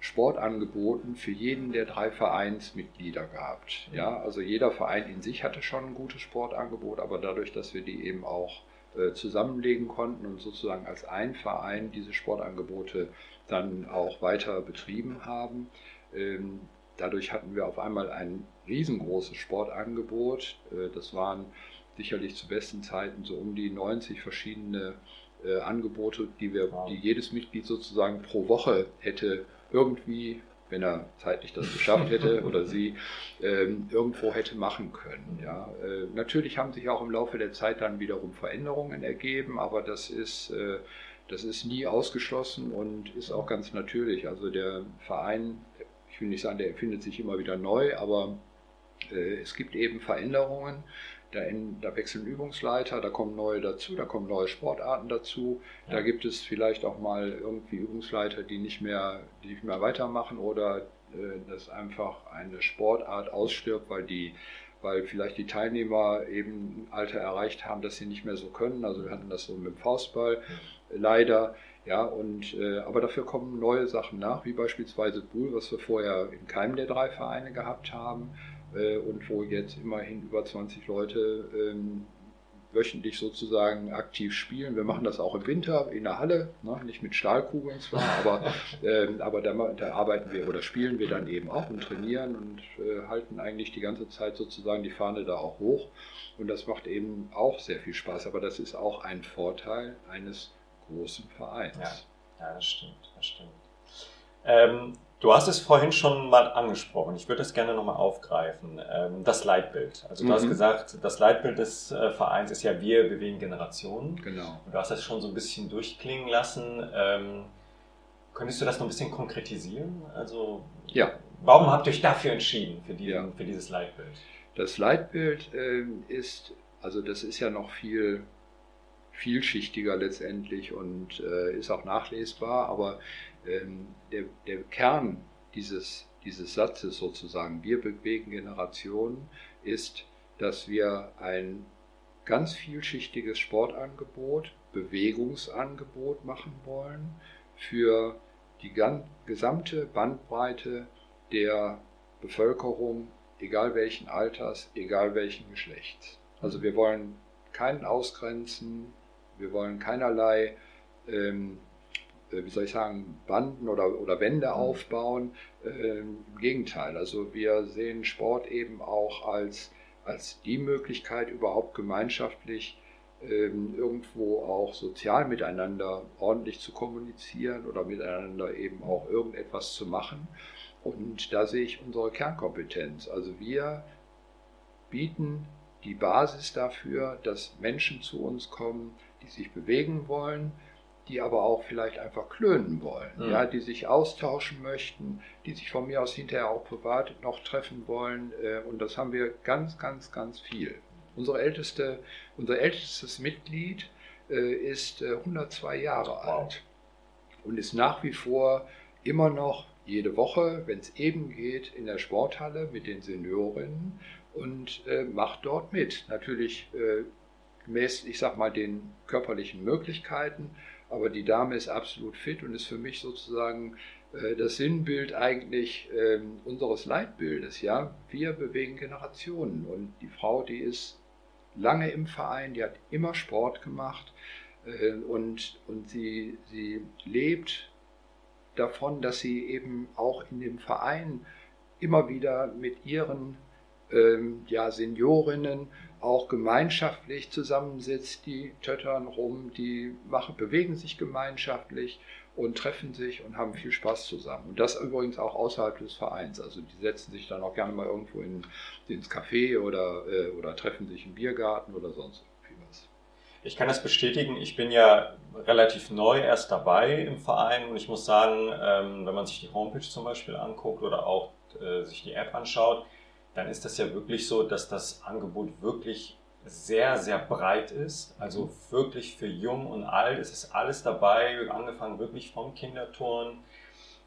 Sportangeboten für jeden der drei Vereinsmitglieder gehabt. Mhm. Ja, also jeder Verein in sich hatte schon ein gutes Sportangebot, aber dadurch, dass wir die eben auch äh, zusammenlegen konnten und sozusagen als ein Verein diese Sportangebote dann auch weiter betrieben haben, ähm, dadurch hatten wir auf einmal ein riesengroßes Sportangebot. Äh, das waren sicherlich zu besten Zeiten so um die 90 verschiedene äh, Angebote, die wir, wow. die jedes Mitglied sozusagen pro Woche hätte irgendwie, wenn er zeitlich das geschafft hätte oder sie, ähm, irgendwo hätte machen können. Ja. Äh, natürlich haben sich auch im Laufe der Zeit dann wiederum Veränderungen ergeben, aber das ist, äh, das ist nie ausgeschlossen und ist auch ganz natürlich. Also der Verein, ich will nicht sagen, der erfindet sich immer wieder neu, aber äh, es gibt eben Veränderungen da, in, da, wechseln Übungsleiter, da kommen neue dazu, da kommen neue Sportarten dazu. Ja. Da gibt es vielleicht auch mal irgendwie Übungsleiter, die nicht mehr, die nicht mehr weitermachen oder äh, dass einfach eine Sportart ausstirbt, weil die weil vielleicht die Teilnehmer eben ein Alter erreicht haben, dass sie nicht mehr so können. Also wir hatten das so mit dem Faustball ja. leider. Ja, und äh, aber dafür kommen neue Sachen nach, wie beispielsweise Bull, was wir vorher in keinem der drei Vereine gehabt haben äh, und wo jetzt immerhin über 20 Leute ähm, wöchentlich sozusagen aktiv spielen. Wir machen das auch im Winter in der Halle, ne? nicht mit Stahlkugeln zwar, aber, äh, aber da, da, arbeiten wir oder spielen wir dann eben auch und trainieren und äh, halten eigentlich die ganze Zeit sozusagen die Fahne da auch hoch. Und das macht eben auch sehr viel Spaß. Aber das ist auch ein Vorteil eines großen Vereins. Ja, ja das stimmt, das stimmt. Ähm, Du hast es vorhin schon mal angesprochen. Ich würde das gerne nochmal aufgreifen. Ähm, das Leitbild. Also du mhm. hast gesagt, das Leitbild des äh, Vereins ist ja Wir bewegen Generationen. Genau. Und du hast das schon so ein bisschen durchklingen lassen. Ähm, könntest du das noch ein bisschen konkretisieren? Also ja. warum habt ihr euch dafür entschieden, für, diesen, ja. für dieses Leitbild? Das Leitbild äh, ist, also das ist ja noch viel vielschichtiger letztendlich und äh, ist auch nachlesbar, aber ähm, der, der Kern dieses, dieses Satzes sozusagen, wir bewegen Generationen, ist, dass wir ein ganz vielschichtiges Sportangebot, Bewegungsangebot machen wollen für die gesamte Bandbreite der Bevölkerung egal welchen Alters, egal welchen Geschlechts. Also wir wollen keinen ausgrenzen, wir wollen keinerlei, ähm, äh, wie soll ich sagen, Banden oder, oder Wände mhm. aufbauen. Ähm, Im Gegenteil, also wir sehen Sport eben auch als, als die Möglichkeit, überhaupt gemeinschaftlich ähm, irgendwo auch sozial miteinander ordentlich zu kommunizieren oder miteinander eben auch irgendetwas zu machen. Und da sehe ich unsere Kernkompetenz. Also wir bieten die Basis dafür, dass Menschen zu uns kommen, die sich bewegen wollen, die aber auch vielleicht einfach klönen wollen, mhm. ja, die sich austauschen möchten, die sich von mir aus hinterher auch privat noch treffen wollen. Äh, und das haben wir ganz, ganz, ganz viel. Unsere älteste, unser ältestes Mitglied äh, ist 102 äh, Jahre wow. alt und ist nach wie vor immer noch jede Woche, wenn es eben geht, in der Sporthalle mit den Seniorinnen und äh, macht dort mit. Natürlich äh, gemäß, ich sag mal, den körperlichen Möglichkeiten, aber die Dame ist absolut fit und ist für mich sozusagen äh, das Sinnbild eigentlich ähm, unseres Leitbildes. Ja, wir bewegen Generationen und die Frau, die ist lange im Verein, die hat immer Sport gemacht äh, und, und sie, sie lebt davon, dass sie eben auch in dem Verein immer wieder mit ihren ähm, ja, Seniorinnen auch gemeinschaftlich zusammensitzt, die töttern rum, die machen, bewegen sich gemeinschaftlich und treffen sich und haben viel Spaß zusammen. Und das übrigens auch außerhalb des Vereins. Also die setzen sich dann auch gerne mal irgendwo in, ins Café oder, äh, oder treffen sich im Biergarten oder sonst irgendwie was. Ich kann das bestätigen. Ich bin ja relativ neu erst dabei im Verein und ich muss sagen, ähm, wenn man sich die Homepage zum Beispiel anguckt oder auch äh, sich die App anschaut, dann ist das ja wirklich so, dass das Angebot wirklich sehr, sehr breit ist. Also wirklich für jung und alt. Es ist alles dabei, angefangen wirklich vom Kinderturn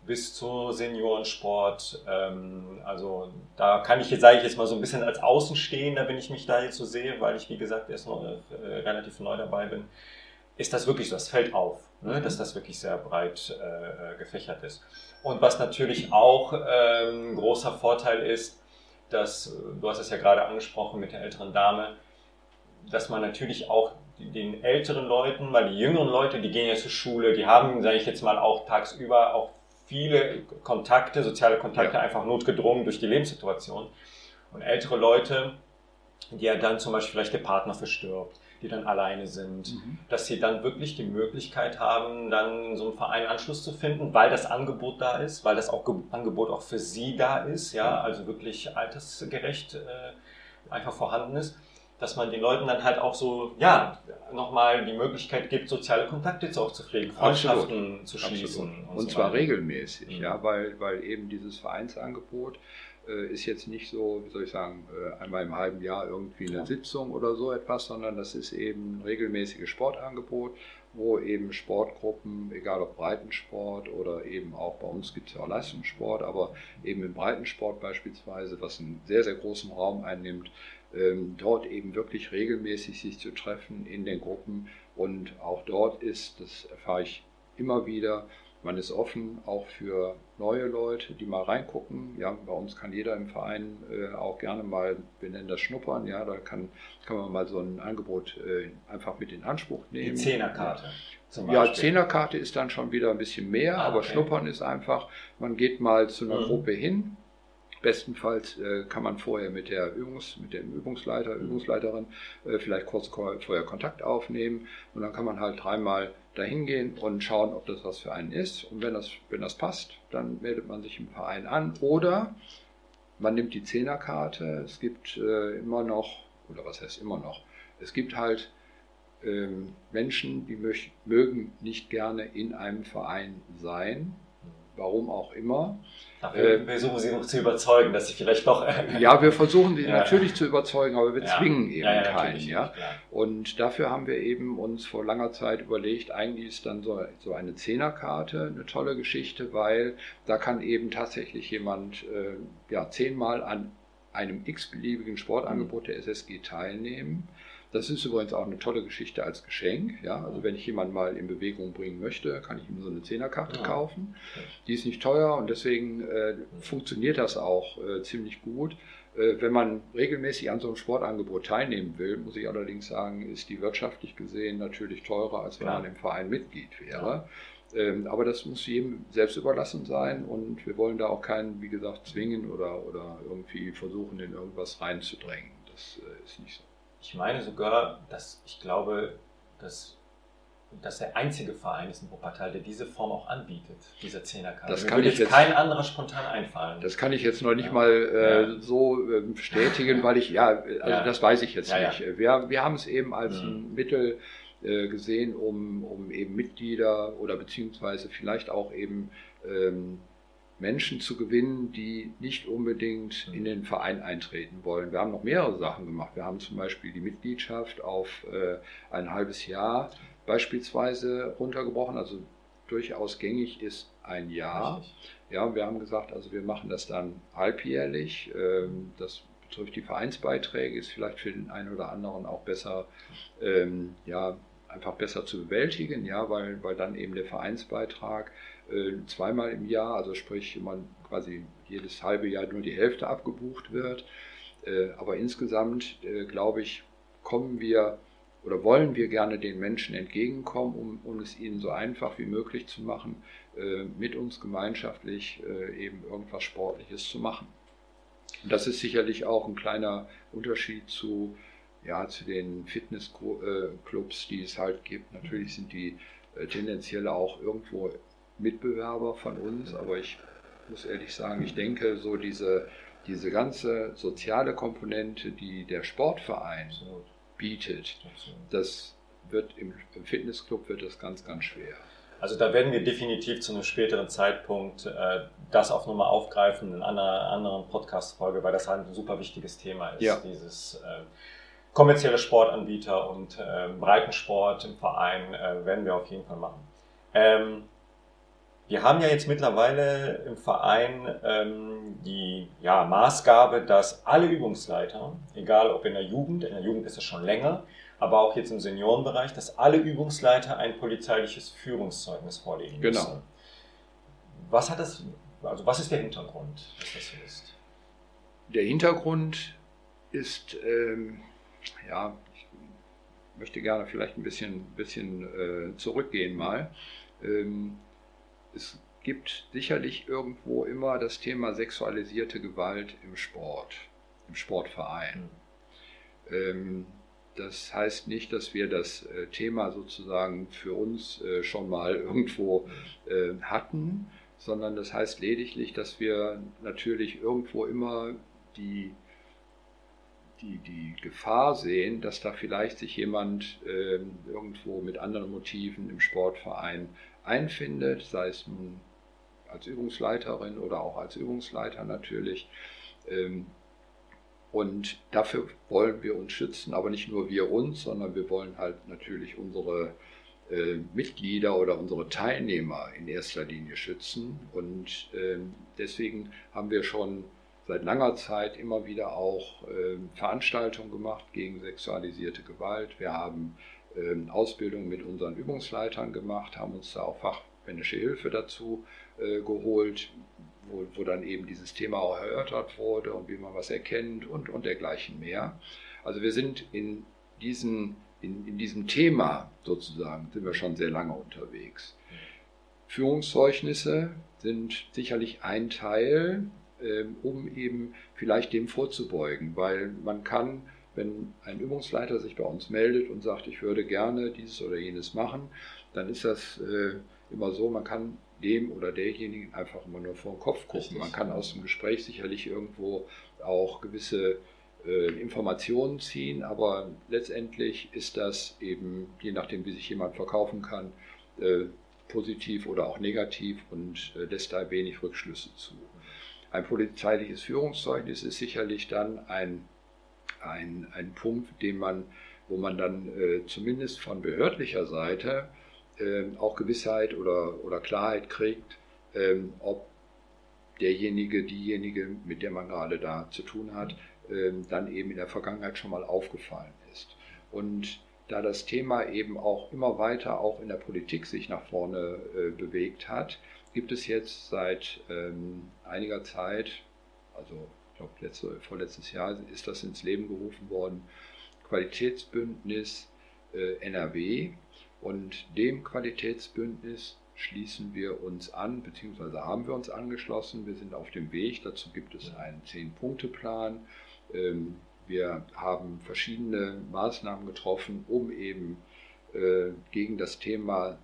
bis zu Seniorensport. Ähm, also da kann ich jetzt, sage ich jetzt mal so ein bisschen als Außenstehender, wenn ich mich da jetzt so sehe, weil ich wie gesagt erst noch äh, relativ neu dabei bin, ist das wirklich so, das fällt auf, ne, mhm. dass das wirklich sehr breit äh, gefächert ist. Und was natürlich auch ähm, ein großer Vorteil ist, dass, du hast es ja gerade angesprochen mit der älteren Dame, dass man natürlich auch den älteren Leuten, weil die jüngeren Leute, die gehen ja zur Schule, die haben, sage ich jetzt mal, auch tagsüber auch viele Kontakte, soziale Kontakte ja. einfach notgedrungen durch die Lebenssituation. Und ältere Leute, die ja dann zum Beispiel vielleicht der Partner verstirbt, die dann alleine sind, mhm. dass sie dann wirklich die Möglichkeit haben, dann so einem Verein Anschluss zu finden, weil das Angebot da ist, weil das auch Angebot auch für sie da ist, ja, also wirklich altersgerecht äh, einfach vorhanden ist dass man den Leuten dann halt auch so, ja, nochmal die Möglichkeit gibt, soziale Kontakte jetzt auch zu pflegen, Freundschaften Absolut. zu schließen. Und, und so zwar regelmäßig, mhm. ja, weil, weil eben dieses Vereinsangebot ist jetzt nicht so, wie soll ich sagen, äh, einmal im halben Jahr irgendwie eine. Sitzung oder so etwas, sondern das ist eben ein regelmäßiges Sportangebot, wo eben Sportgruppen, egal ob Breitensport oder eben auch bei uns gibt es ja auch Leistungssport, aber eben im Breitensport beispielsweise, was einen sehr, sehr großen Raum einnimmt, ähm, dort eben wirklich regelmäßig sich zu treffen in den Gruppen. Und auch dort ist, das erfahre ich immer wieder, man ist offen auch für neue Leute, die mal reingucken. Ja, bei uns kann jeder im Verein äh, auch gerne mal, wir nennen das Schnuppern, ja, da kann, kann man mal so ein Angebot äh, einfach mit in Anspruch nehmen. Die Zehnerkarte. Ja, Zehnerkarte ist dann schon wieder ein bisschen mehr, ah, aber Schnuppern ist einfach, man geht mal zu einer mhm. Gruppe hin, Bestenfalls äh, kann man vorher mit der Übungs, mit dem Übungsleiter, Übungsleiterin äh, vielleicht kurz vorher Kontakt aufnehmen und dann kann man halt dreimal dahin gehen und schauen, ob das was für einen ist. Und wenn das, wenn das passt, dann meldet man sich im Verein an oder man nimmt die Zehnerkarte. Es gibt äh, immer noch, oder was heißt immer noch, es gibt halt ähm, Menschen, die möch, mögen nicht gerne in einem Verein sein, warum auch immer. Ach, wir äh, versuchen sie noch zu überzeugen, dass sie vielleicht doch. Ja, wir versuchen sie ja. natürlich zu überzeugen, aber wir ja. zwingen eben ja, keinen. Ja? Und dafür haben wir eben uns vor langer Zeit überlegt, eigentlich ist dann so, so eine Zehnerkarte eine tolle Geschichte, weil da kann eben tatsächlich jemand äh, ja, zehnmal an einem x-beliebigen Sportangebot der SSG teilnehmen das ist übrigens auch eine tolle Geschichte als Geschenk. Ja? Also wenn ich jemanden mal in Bewegung bringen möchte, kann ich ihm so eine Zehnerkarte ja. kaufen. Die ist nicht teuer und deswegen äh, funktioniert das auch äh, ziemlich gut. Äh, wenn man regelmäßig an so einem Sportangebot teilnehmen will, muss ich allerdings sagen, ist die wirtschaftlich gesehen natürlich teurer, als wenn Klar. man im Verein Mitglied wäre. Ähm, aber das muss jedem selbst überlassen sein und wir wollen da auch keinen, wie gesagt, zwingen oder, oder irgendwie versuchen, in irgendwas reinzudrängen. Das äh, ist nicht so. Ich meine sogar, dass ich glaube, dass das der einzige Verein ist in Wuppertal, der diese Form auch anbietet, dieser Zehnerkarte. Das Mir kann ich jetzt kein anderer spontan einfallen. Das kann ich jetzt noch nicht ja. mal äh, ja. so äh, bestätigen, weil ich, ja, also ja. das weiß ich jetzt nicht. Wir, wir haben es eben als mhm. ein Mittel äh, gesehen, um, um eben Mitglieder oder beziehungsweise vielleicht auch eben ähm, Menschen zu gewinnen, die nicht unbedingt in den Verein eintreten wollen. Wir haben noch mehrere Sachen gemacht. Wir haben zum Beispiel die Mitgliedschaft auf äh, ein halbes Jahr beispielsweise runtergebrochen. Also durchaus gängig ist ein Jahr. Ja, wir haben gesagt, also wir machen das dann halbjährlich. Ähm, das betrifft die Vereinsbeiträge, ist vielleicht für den einen oder anderen auch besser, ähm, ja, einfach besser zu bewältigen, ja, weil, weil dann eben der Vereinsbeitrag zweimal im Jahr, also sprich man quasi jedes halbe Jahr nur die Hälfte abgebucht wird. Äh, aber insgesamt, äh, glaube ich, kommen wir oder wollen wir gerne den Menschen entgegenkommen, um, um es ihnen so einfach wie möglich zu machen, äh, mit uns gemeinschaftlich äh, eben irgendwas Sportliches zu machen. Und das ist sicherlich auch ein kleiner Unterschied zu, ja, zu den Fitnessclubs, die es halt gibt. Natürlich sind die äh, tendenziell auch irgendwo Mitbewerber von uns, aber ich muss ehrlich sagen, ich denke, so diese, diese ganze soziale Komponente, die der Sportverein bietet. Das wird im, Fitnessclub wird das ganz, ganz schwer. Also da werden wir definitiv zu einem späteren Zeitpunkt äh, das auch nochmal aufgreifen in einer anderen Podcast-Folge, weil das halt ein super wichtiges Thema ist. Ja. Dieses äh, kommerzielle Sportanbieter und äh, Breitensport im Verein äh, werden wir auf jeden Fall machen. Ähm, wir haben ja jetzt mittlerweile im Verein ähm, die ja, Maßgabe, dass alle Übungsleiter, egal ob in der Jugend, in der Jugend ist es schon länger, aber auch jetzt im Seniorenbereich, dass alle Übungsleiter ein polizeiliches Führungszeugnis vorlegen genau. müssen. Was hat das, also was ist der Hintergrund, dass das so ist? Der Hintergrund ist, ähm, ja, ich möchte gerne vielleicht ein bisschen, bisschen äh, zurückgehen mal. Ähm, es gibt sicherlich irgendwo immer das Thema sexualisierte Gewalt im Sport, im Sportverein. Mhm. das heißt nicht, dass wir das äh, Thema sozusagen für uns äh, schon mal irgendwo äh, hatten, sondern das heißt lediglich, dass wir natürlich irgendwo immer die, die, die Gefahr sehen, dass da vielleicht sich jemand ähm, irgendwo mit anderen Motiven im Sportverein einfindet, sei es nun als Übungsleiterin oder auch als Übungsleiter natürlich. Ähm, und dafür wollen wir uns schützen, aber nicht nur wir uns, sondern wir wollen halt natürlich unsere äh, Mitglieder oder unsere Teilnehmer in erster Linie schützen. Und ähm, deswegen haben wir schon seit langer Zeit immer wieder auch ähm, Veranstaltungen gemacht gegen sexualisierte Gewalt. Wir haben ähm, Ausbildung mit unseren Übungsleitern gemacht, haben uns da auch fachmännische Hilfe dazu äh, geholt, wo, wo, dann eben dieses Thema auch erörtert wurde und wie man was erkennt und, und dergleichen mehr. Also wir sind in, diesen, in, in diesem Thema sozusagen, sind wir schon sehr lange unterwegs. Führungszeugnisse sind sicherlich ein Teil, ähm, um eben vielleicht dem vorzubeugen, weil man kann wenn ein Übungsleiter sich bei uns meldet und sagt, ich würde gerne dieses oder jenes machen, dann ist das äh, immer so, man kann dem oder derjenigen einfach immer nur vor den Kopf gucken. Richtig. Man kann aus dem Gespräch sicherlich irgendwo auch gewisse äh, Informationen ziehen, aber letztendlich ist das eben, je nachdem, wie sich jemand verkaufen kann, äh, positiv oder auch negativ und äh, lässt da wenig Rückschlüsse zu. Ein polizeiliches Führungszeugnis ist sicherlich dann ein ein, ein Punkt, den man, wo man dann äh, zumindest von behördlicher Seite äh, auch Gewissheit oder, oder Klarheit kriegt, äh, ob derjenige, diejenige, mit der man gerade da zu tun hat, ähm, dann eben in der Vergangenheit schon mal aufgefallen ist. Und da das Thema eben auch immer weiter auch in der Politik sich nach vorne äh, bewegt hat, gibt es jetzt seit ähm, einiger Zeit, also ich glaube letzte, vorletztes Jahr ist das ins Leben gerufen worden, Qualitätsbündnis äh, NRW. Und dem Qualitätsbündnis schließen wir uns an, beziehungsweise haben wir uns angeschlossen. Wir sind auf dem Weg. Dazu gibt es einen Zehn-Punkte-Plan. Ähm, wir haben verschiedene Maßnahmen getroffen, um eben äh, gegen das Thema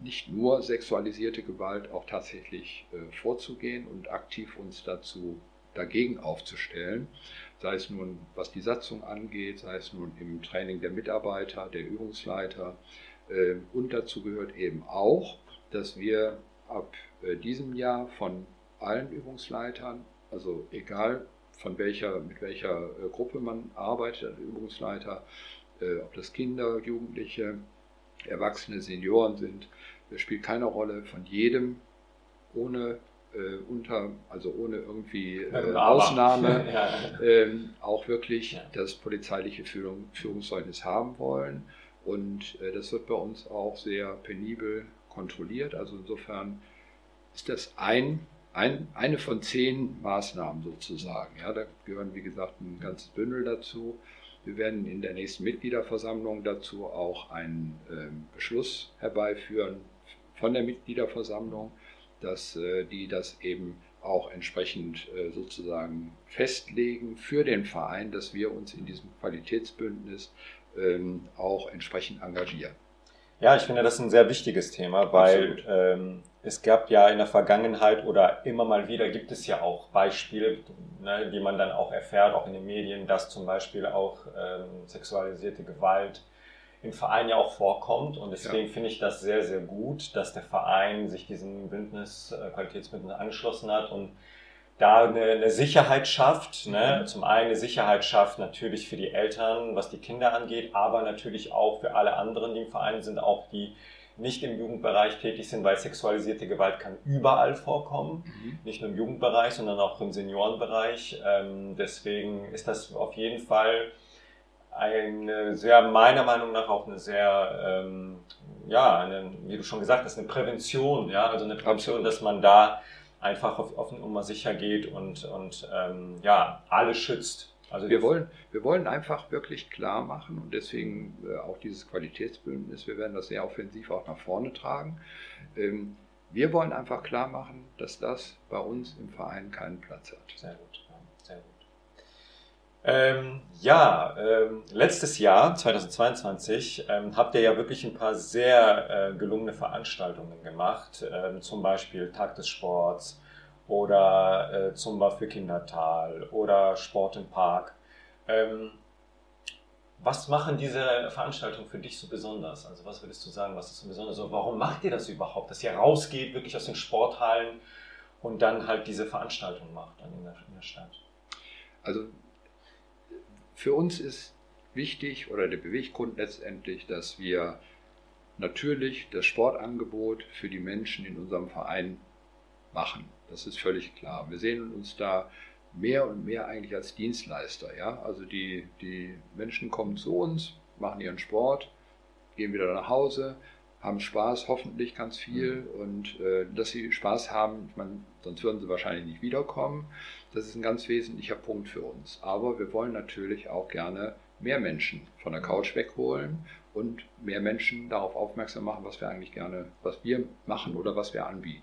nicht nur sexualisierte Gewalt auch tatsächlich äh, vorzugehen und aktiv uns dazu dagegen aufzustellen, sei es nun was die Satzung angeht, sei es nun im Training der Mitarbeiter, der Übungsleiter. Äh, und dazu gehört eben auch, dass wir ab äh, diesem Jahr von allen Übungsleitern, also egal von welcher, mit welcher äh, Gruppe man arbeitet, als Übungsleiter, ob das Kinder, Jugendliche, Erwachsene, Senioren sind, spielt keine Rolle, von jedem ohne äh, unter, also ohne irgendwie äh, Ausnahme, ja. ähm, auch wirklich ja. das polizeiliche Führung, Führungszeugnis haben wollen. Und äh, das wird bei uns auch sehr penibel kontrolliert. Also insofern ist das ein, ein, eine von zehn Maßnahmen sozusagen. Ja, da gehören, wie gesagt, ein ganzes Bündel dazu. Wir werden in der nächsten Mitgliederversammlung dazu auch einen ähm, Beschluss herbeiführen von der Mitgliederversammlung, dass äh, die das eben auch entsprechend äh, sozusagen festlegen für den Verein, dass wir uns in diesem Qualitätsbündnis ähm, auch entsprechend engagieren. Ja, ich finde das ein sehr wichtiges Thema, weil ähm, es gab ja in der Vergangenheit oder immer mal wieder gibt es ja auch Beispiele, ne, die man dann auch erfährt, auch in den Medien, dass zum Beispiel auch ähm, sexualisierte Gewalt im Verein ja auch vorkommt. Und deswegen ja. finde ich das sehr, sehr gut, dass der Verein sich diesem Bündnis, äh, Qualitätsbündnis angeschlossen hat und da eine, eine Sicherheit schafft. Ne? Mhm. Zum einen eine Sicherheit schafft natürlich für die Eltern, was die Kinder angeht, aber natürlich auch für alle anderen, die im Verein sind, auch die nicht im Jugendbereich tätig sind, weil sexualisierte Gewalt kann überall vorkommen, mhm. nicht nur im Jugendbereich, sondern auch im Seniorenbereich. Ähm, deswegen ist das auf jeden Fall eine sehr, meiner Meinung nach auch eine sehr, ähm, ja, eine, wie du schon gesagt hast, eine Prävention, ja, also eine Prävention, Absolut. dass man da einfach auf, auf Nummer sicher geht und, und ähm, ja, alle schützt. Also wir wollen, wir wollen einfach wirklich klar machen und deswegen äh, auch dieses Qualitätsbündnis, wir werden das sehr offensiv auch nach vorne tragen. Ähm, wir wollen einfach klar machen, dass das bei uns im Verein keinen Platz hat. Sehr gut. Ähm, ja, ähm, letztes Jahr, 2022, ähm, habt ihr ja wirklich ein paar sehr äh, gelungene Veranstaltungen gemacht, ähm, zum Beispiel Tag des Sports oder äh, Zumba für Kindertal oder Sport im Park. Ähm, was machen diese Veranstaltungen für dich so besonders? Also was würdest du sagen, was ist so besonders? Also warum macht ihr das überhaupt, dass ihr rausgeht, wirklich aus den Sporthallen und dann halt diese Veranstaltung macht dann in der, in der Stadt? Also für uns ist wichtig oder der Beweggrund letztendlich, dass wir natürlich das Sportangebot für die Menschen in unserem Verein machen. Das ist völlig klar. Wir sehen uns da mehr und mehr eigentlich als Dienstleister. Ja? Also die, die Menschen kommen zu uns, machen ihren Sport, gehen wieder nach Hause, haben Spaß, hoffentlich ganz viel. Mhm. Und äh, dass sie Spaß haben, ich meine, sonst würden sie wahrscheinlich nicht wiederkommen. Das ist ein ganz wesentlicher Punkt für uns. Aber wir wollen natürlich auch gerne mehr Menschen von der Couch wegholen und mehr Menschen darauf aufmerksam machen, was wir eigentlich gerne, was wir machen oder was wir anbieten.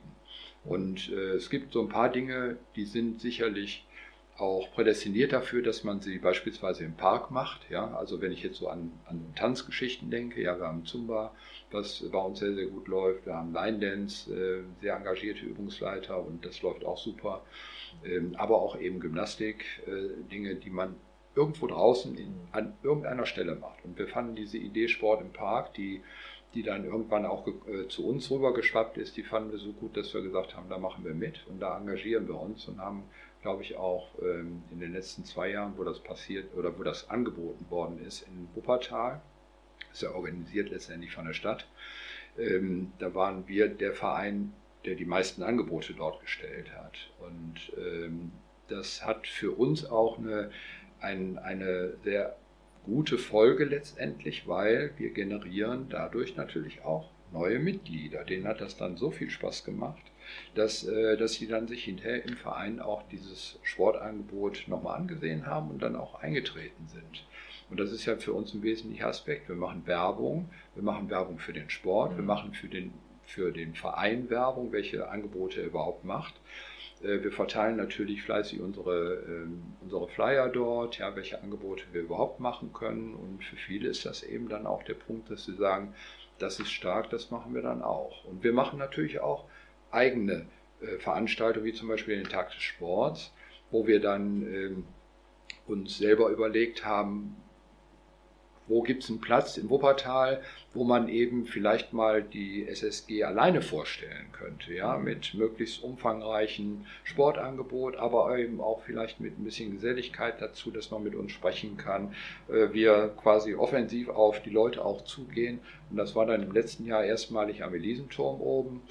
Und äh, es gibt so ein paar Dinge, die sind sicherlich auch prädestiniert dafür, dass man sie beispielsweise im Park macht. Ja? Also wenn ich jetzt so an, an Tanzgeschichten denke, ja, wir haben Zumba, was bei uns sehr, sehr gut läuft. Wir haben Line Dance, äh, sehr engagierte Übungsleiter und das läuft auch super. Ähm, aber auch eben Gymnastik, äh, Dinge, die man irgendwo draußen in, an irgendeiner Stelle macht. Und wir fanden diese Idee Sport im Park, die, die dann irgendwann auch äh, zu uns rübergeschwappt ist, die fanden wir so gut, dass wir gesagt haben, da machen wir mit und da engagieren wir uns und haben glaube ich, auch ähm, in den letzten zwei Jahren, wo das passiert oder wo das angeboten worden ist in Wuppertal, ist ja organisiert letztendlich von der Stadt, ähm, da waren wir der Verein, der die meisten Angebote dort gestellt hat. Und ähm, das hat für uns auch eine, ein, eine sehr gute Folge letztendlich, weil wir generieren dadurch natürlich auch neue Mitglieder. Denen hat das dann so viel Spaß gemacht, dass, äh, dass sie dann sich hinterher im Verein auch dieses Sportangebot nochmal angesehen haben und dann auch eingetreten sind. Und das ist ja für uns ein wesentlicher Aspekt. Wir machen Werbung, wir machen Werbung für den Sport, wir mhm. machen für den, für den Verein Werbung, welche Angebote er überhaupt macht. Äh, wir verteilen natürlich fleißig unsere, ähm, unsere Flyer dort, ja, welche Angebote wir überhaupt machen können. Und für viele ist das eben dann auch der Punkt, dass sie sagen, das ist stark, das machen wir dann auch. Und wir machen natürlich auch eigene äh, Veranstaltungen, wie zum Beispiel den Tag des Sports, wo wir dann ähm, uns selber überlegt haben, wo gibt es einen Platz in Wuppertal, wo man eben vielleicht mal die SSG alleine vorstellen könnte, ja, mit möglichst umfangreichen Sportangebot, aber eben auch vielleicht mit ein bisschen Geselligkeit dazu, dass man mit uns sprechen kann. Äh, wir quasi offensiv auf die Leute auch zugehen. Und das war dann im letzten Jahr erstmalig am Elisenturm oben.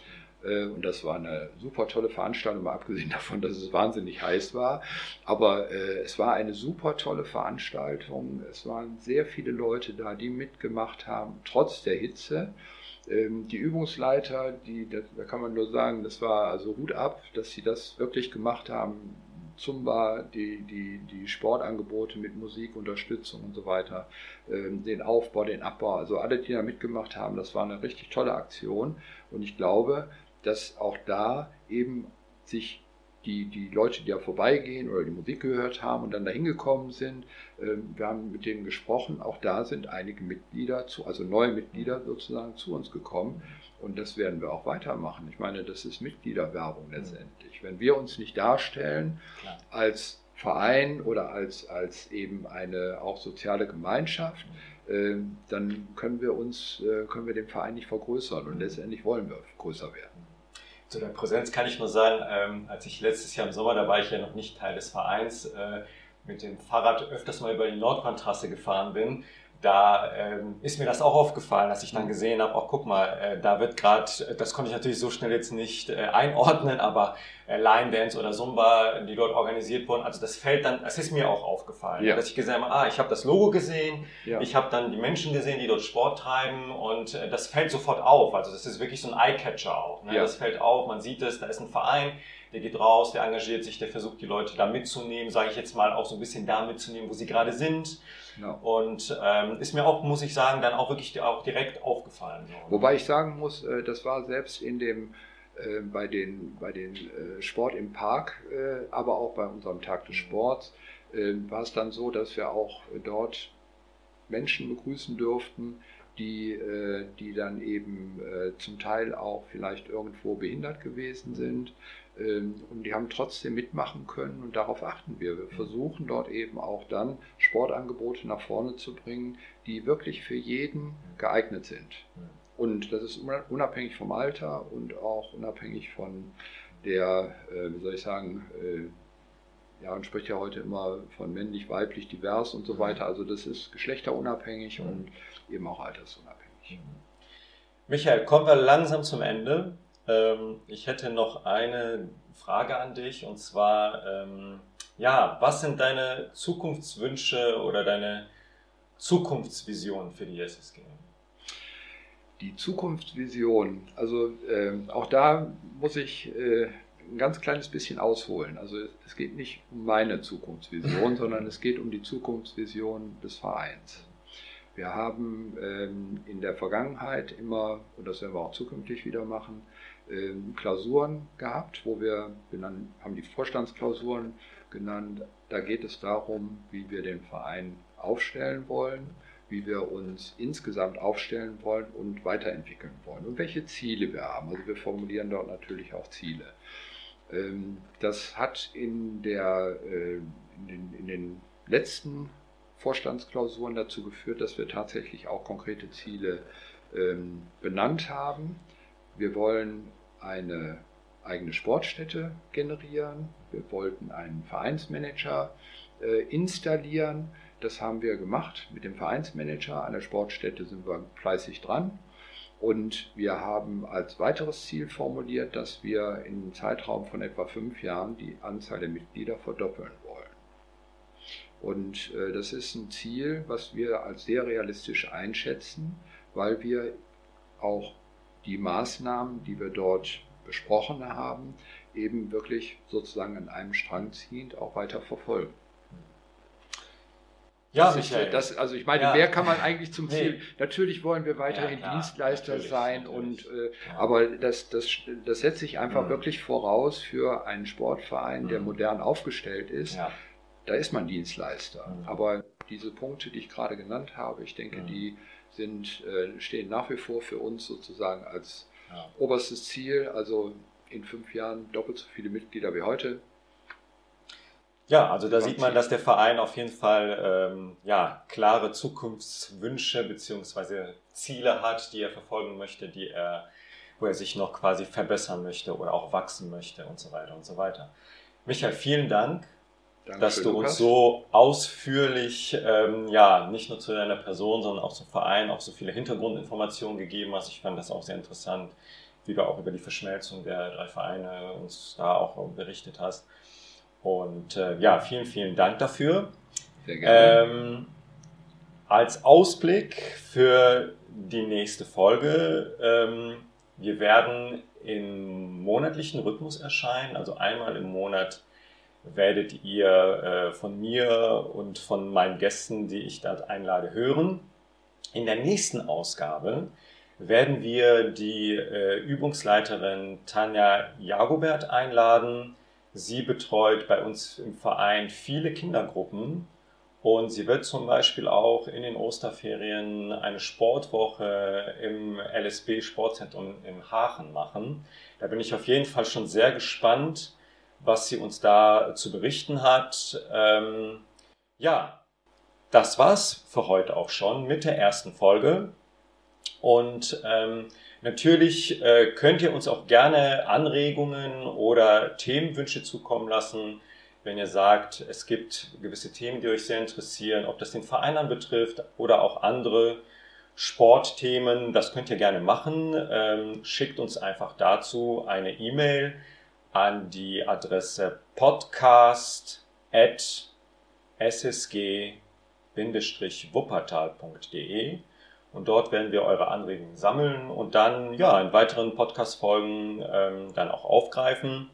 Äh, und das war eine super tolle Veranstaltung, mal abgesehen davon, dass es wahnsinnig heiß war. Aber äh, es war eine super tolle Veranstaltung. Es waren sehr viele Leute da, die mitgemacht haben, trotz der Hitze. Ähm, die Übungsleiter, die, da kann man nur sagen, das war also Hut ab, dass sie das wirklich gemacht haben. Zumba, die, die, die Sportangebote mit Musik, Unterstützung und so weiter, ähm, den Aufbau, den Abbau, also alle, die da mitgemacht haben, das war eine richtig tolle Aktion. Und ich glaube, dass auch da eben sich die, die Leute, die da vorbeigehen oder die Musik gehört haben und dann da hingekommen sind, ähm, wir haben mit denen gesprochen, auch da sind einige Mitglieder, zu, also neue Mitglieder sozusagen zu uns gekommen und das werden wir auch weitermachen. Ich meine, das ist Mitgliederwerbung mhm. letztendlich. Wenn wir uns nicht darstellen als Verein oder als, als eben eine auch soziale Gemeinschaft, ähm, dann können wir uns, äh, können wir den Verein nicht vergrößern und letztendlich wollen wir größer werden. Zu der Präsenz kann ich nur sagen, ähm, als ich letztes Jahr im Sommer, da war ich ja noch nicht Teil des Vereins, äh, mit dem Fahrrad öfters mal über die Nordbahntrasse gefahren bin, da ähm, ist mir das auch aufgefallen, dass ich dann mhm. gesehen habe, auch guck mal, äh, da wird gerade, das konnte ich natürlich so schnell jetzt nicht äh, einordnen, aber äh, Line Dance oder Zumba, die dort organisiert wurden, also das fällt dann, das ist mir auch aufgefallen, ja. dass ich gesehen habe, ah, ich habe das Logo gesehen, ja. ich habe dann die Menschen gesehen, die dort Sport treiben und äh, das fällt sofort auf, also das ist wirklich so ein Eye-Catcher auch, ne? Ja. das fällt auf, man sieht es, da ist ein Verein, der geht raus, der engagiert sich, der versucht die Leute da mitzunehmen, sage ich jetzt mal, auch so ein bisschen da mitzunehmen, wo sie gerade sind. Ja. Und ähm, ist mir auch, muss ich sagen, dann auch wirklich auch direkt aufgefallen. Wobei ich sagen muss, äh, das war selbst in dem äh, bei den, bei den äh, Sport im Park, äh, aber auch bei unserem Tag des. Sports, äh, war es dann so, dass wir auch dort Menschen begrüßen durften, die, äh, die dann eben zum Teil auch vielleicht irgendwo behindert gewesen sind und die haben trotzdem mitmachen können und darauf achten wir. Wir versuchen dort eben auch dann Sportangebote nach vorne zu bringen, die wirklich für jeden geeignet sind. Und das ist unabhängig vom Alter und auch unabhängig von der, äh, wie soll ich sagen, äh, ja, man spricht ja heute immer von männlich, weiblich, divers und so weiter. Also das ist geschlechterunabhängig und eben auch altersunabhängig. Michael, kommen wir langsam zum Ende. Ähm, ich hätte noch eine Frage an dich und zwar, ähm, ja, was sind deine Zukunftswünsche oder deine Zukunftsvisionen für die SSG? Die Zukunftsvision, also äh, auch da muss ich äh, ein ganz kleines bisschen ausholen. Also es geht nicht um meine Zukunftsvision, sondern es geht um die Zukunftsvision des Vereins. Wir haben ähm, in der Vergangenheit immer, und das werden wir auch zukünftig wieder machen, ähm, Klausuren gehabt, wo wir haben die Vorstandsklausuren genannt. Da geht es darum, wie wir den Verein aufstellen wollen, wie wir uns insgesamt aufstellen wollen und weiterentwickeln wollen und welche Ziele wir haben. Also wir formulieren dort natürlich auch Ziele. Ähm, das hat in, der, äh, in, den, in den letzten Vorstandsklausuren dazu geführt, dass wir tatsächlich auch konkrete Ziele ähm, benannt haben. Wir wollen eine eigene Sportstätte generieren. Wir wollten einen Vereinsmanager äh, installieren. Das haben wir gemacht mit dem Vereinsmanager. An der Sportstätte sind wir fleißig dran. Und wir haben als weiteres Ziel formuliert, dass wir in einem Zeitraum von etwa fünf Jahren die Anzahl der Mitglieder verdoppeln wollen. Und äh, das ist ein Ziel, was wir als sehr realistisch einschätzen, weil wir auch die Maßnahmen, die wir dort besprochen haben, eben wirklich sozusagen an einem Strang ziehend auch weiter verfolgen. Ja, das Michael. Ist, das, also ich meine, ja. mehr kann man eigentlich zum Ziel. Nee. Natürlich wollen wir weiterhin ja, Dienstleister natürlich, sein natürlich. und äh, aber das, das, das setzt sich einfach mhm. wirklich voraus für einen Sportverein, der mhm. modern aufgestellt ist. Da ist man Dienstleister. Mhm. Aber diese Punkte, die ich gerade genannt habe, ich denke, mhm. die sind, äh, stehen nach wie vor für uns sozusagen als oberstes Ziel. Also in fünf Jahren doppelt so viele Mitglieder wie heute ja, also da sieht man, dass der Verein auf jeden Fall ähm, ja, klare Zukunftswünsche bzw. Ziele hat, die er verfolgen möchte, die er, wo er sich noch quasi verbessern möchte oder auch wachsen möchte und so weiter und so weiter. Michael, vielen Dank, Dankeschön, dass du uns so ausführlich, ähm, ja, nicht nur zu deiner Person, sondern auch zum Verein, auch so viele Hintergrundinformationen gegeben hast. Ich fand das auch sehr interessant, wie du auch über die Verschmelzung der drei Vereine uns da auch berichtet hast. Und äh, ja, vielen, vielen Dank dafür. Sehr gerne. Ähm, als Ausblick für die nächste Folge, ähm, wir werden im monatlichen Rhythmus erscheinen, also einmal im Monat werdet ihr äh, von mir und von meinen Gästen, die ich dort einlade, hören. In der nächsten Ausgabe werden wir die äh, Übungsleiterin Tanja Jagobert einladen, Sie betreut bei uns im Verein viele Kindergruppen und sie wird zum Beispiel auch in den Osterferien eine Sportwoche im LSB Sportzentrum in Hachen machen. Da bin ich auf jeden Fall schon sehr gespannt, was sie uns da zu berichten hat. Ähm, ja, das war's für heute auch schon mit der ersten Folge. Und ähm, Natürlich äh, könnt ihr uns auch gerne Anregungen oder Themenwünsche zukommen lassen, wenn ihr sagt, es gibt gewisse Themen, die euch sehr interessieren, ob das den Verein betrifft oder auch andere Sportthemen. Das könnt ihr gerne machen. Ähm, schickt uns einfach dazu eine E-Mail an die Adresse podcast at ssg-wuppertal.de und dort werden wir eure Anregungen sammeln und dann ja in weiteren Podcast-Folgen ähm, dann auch aufgreifen.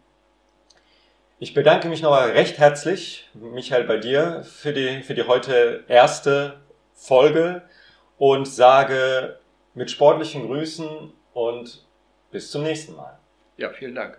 Ich bedanke mich nochmal recht herzlich, Michael, bei dir für die, für die heute erste Folge und sage mit sportlichen Grüßen und bis zum nächsten Mal. Ja, vielen Dank,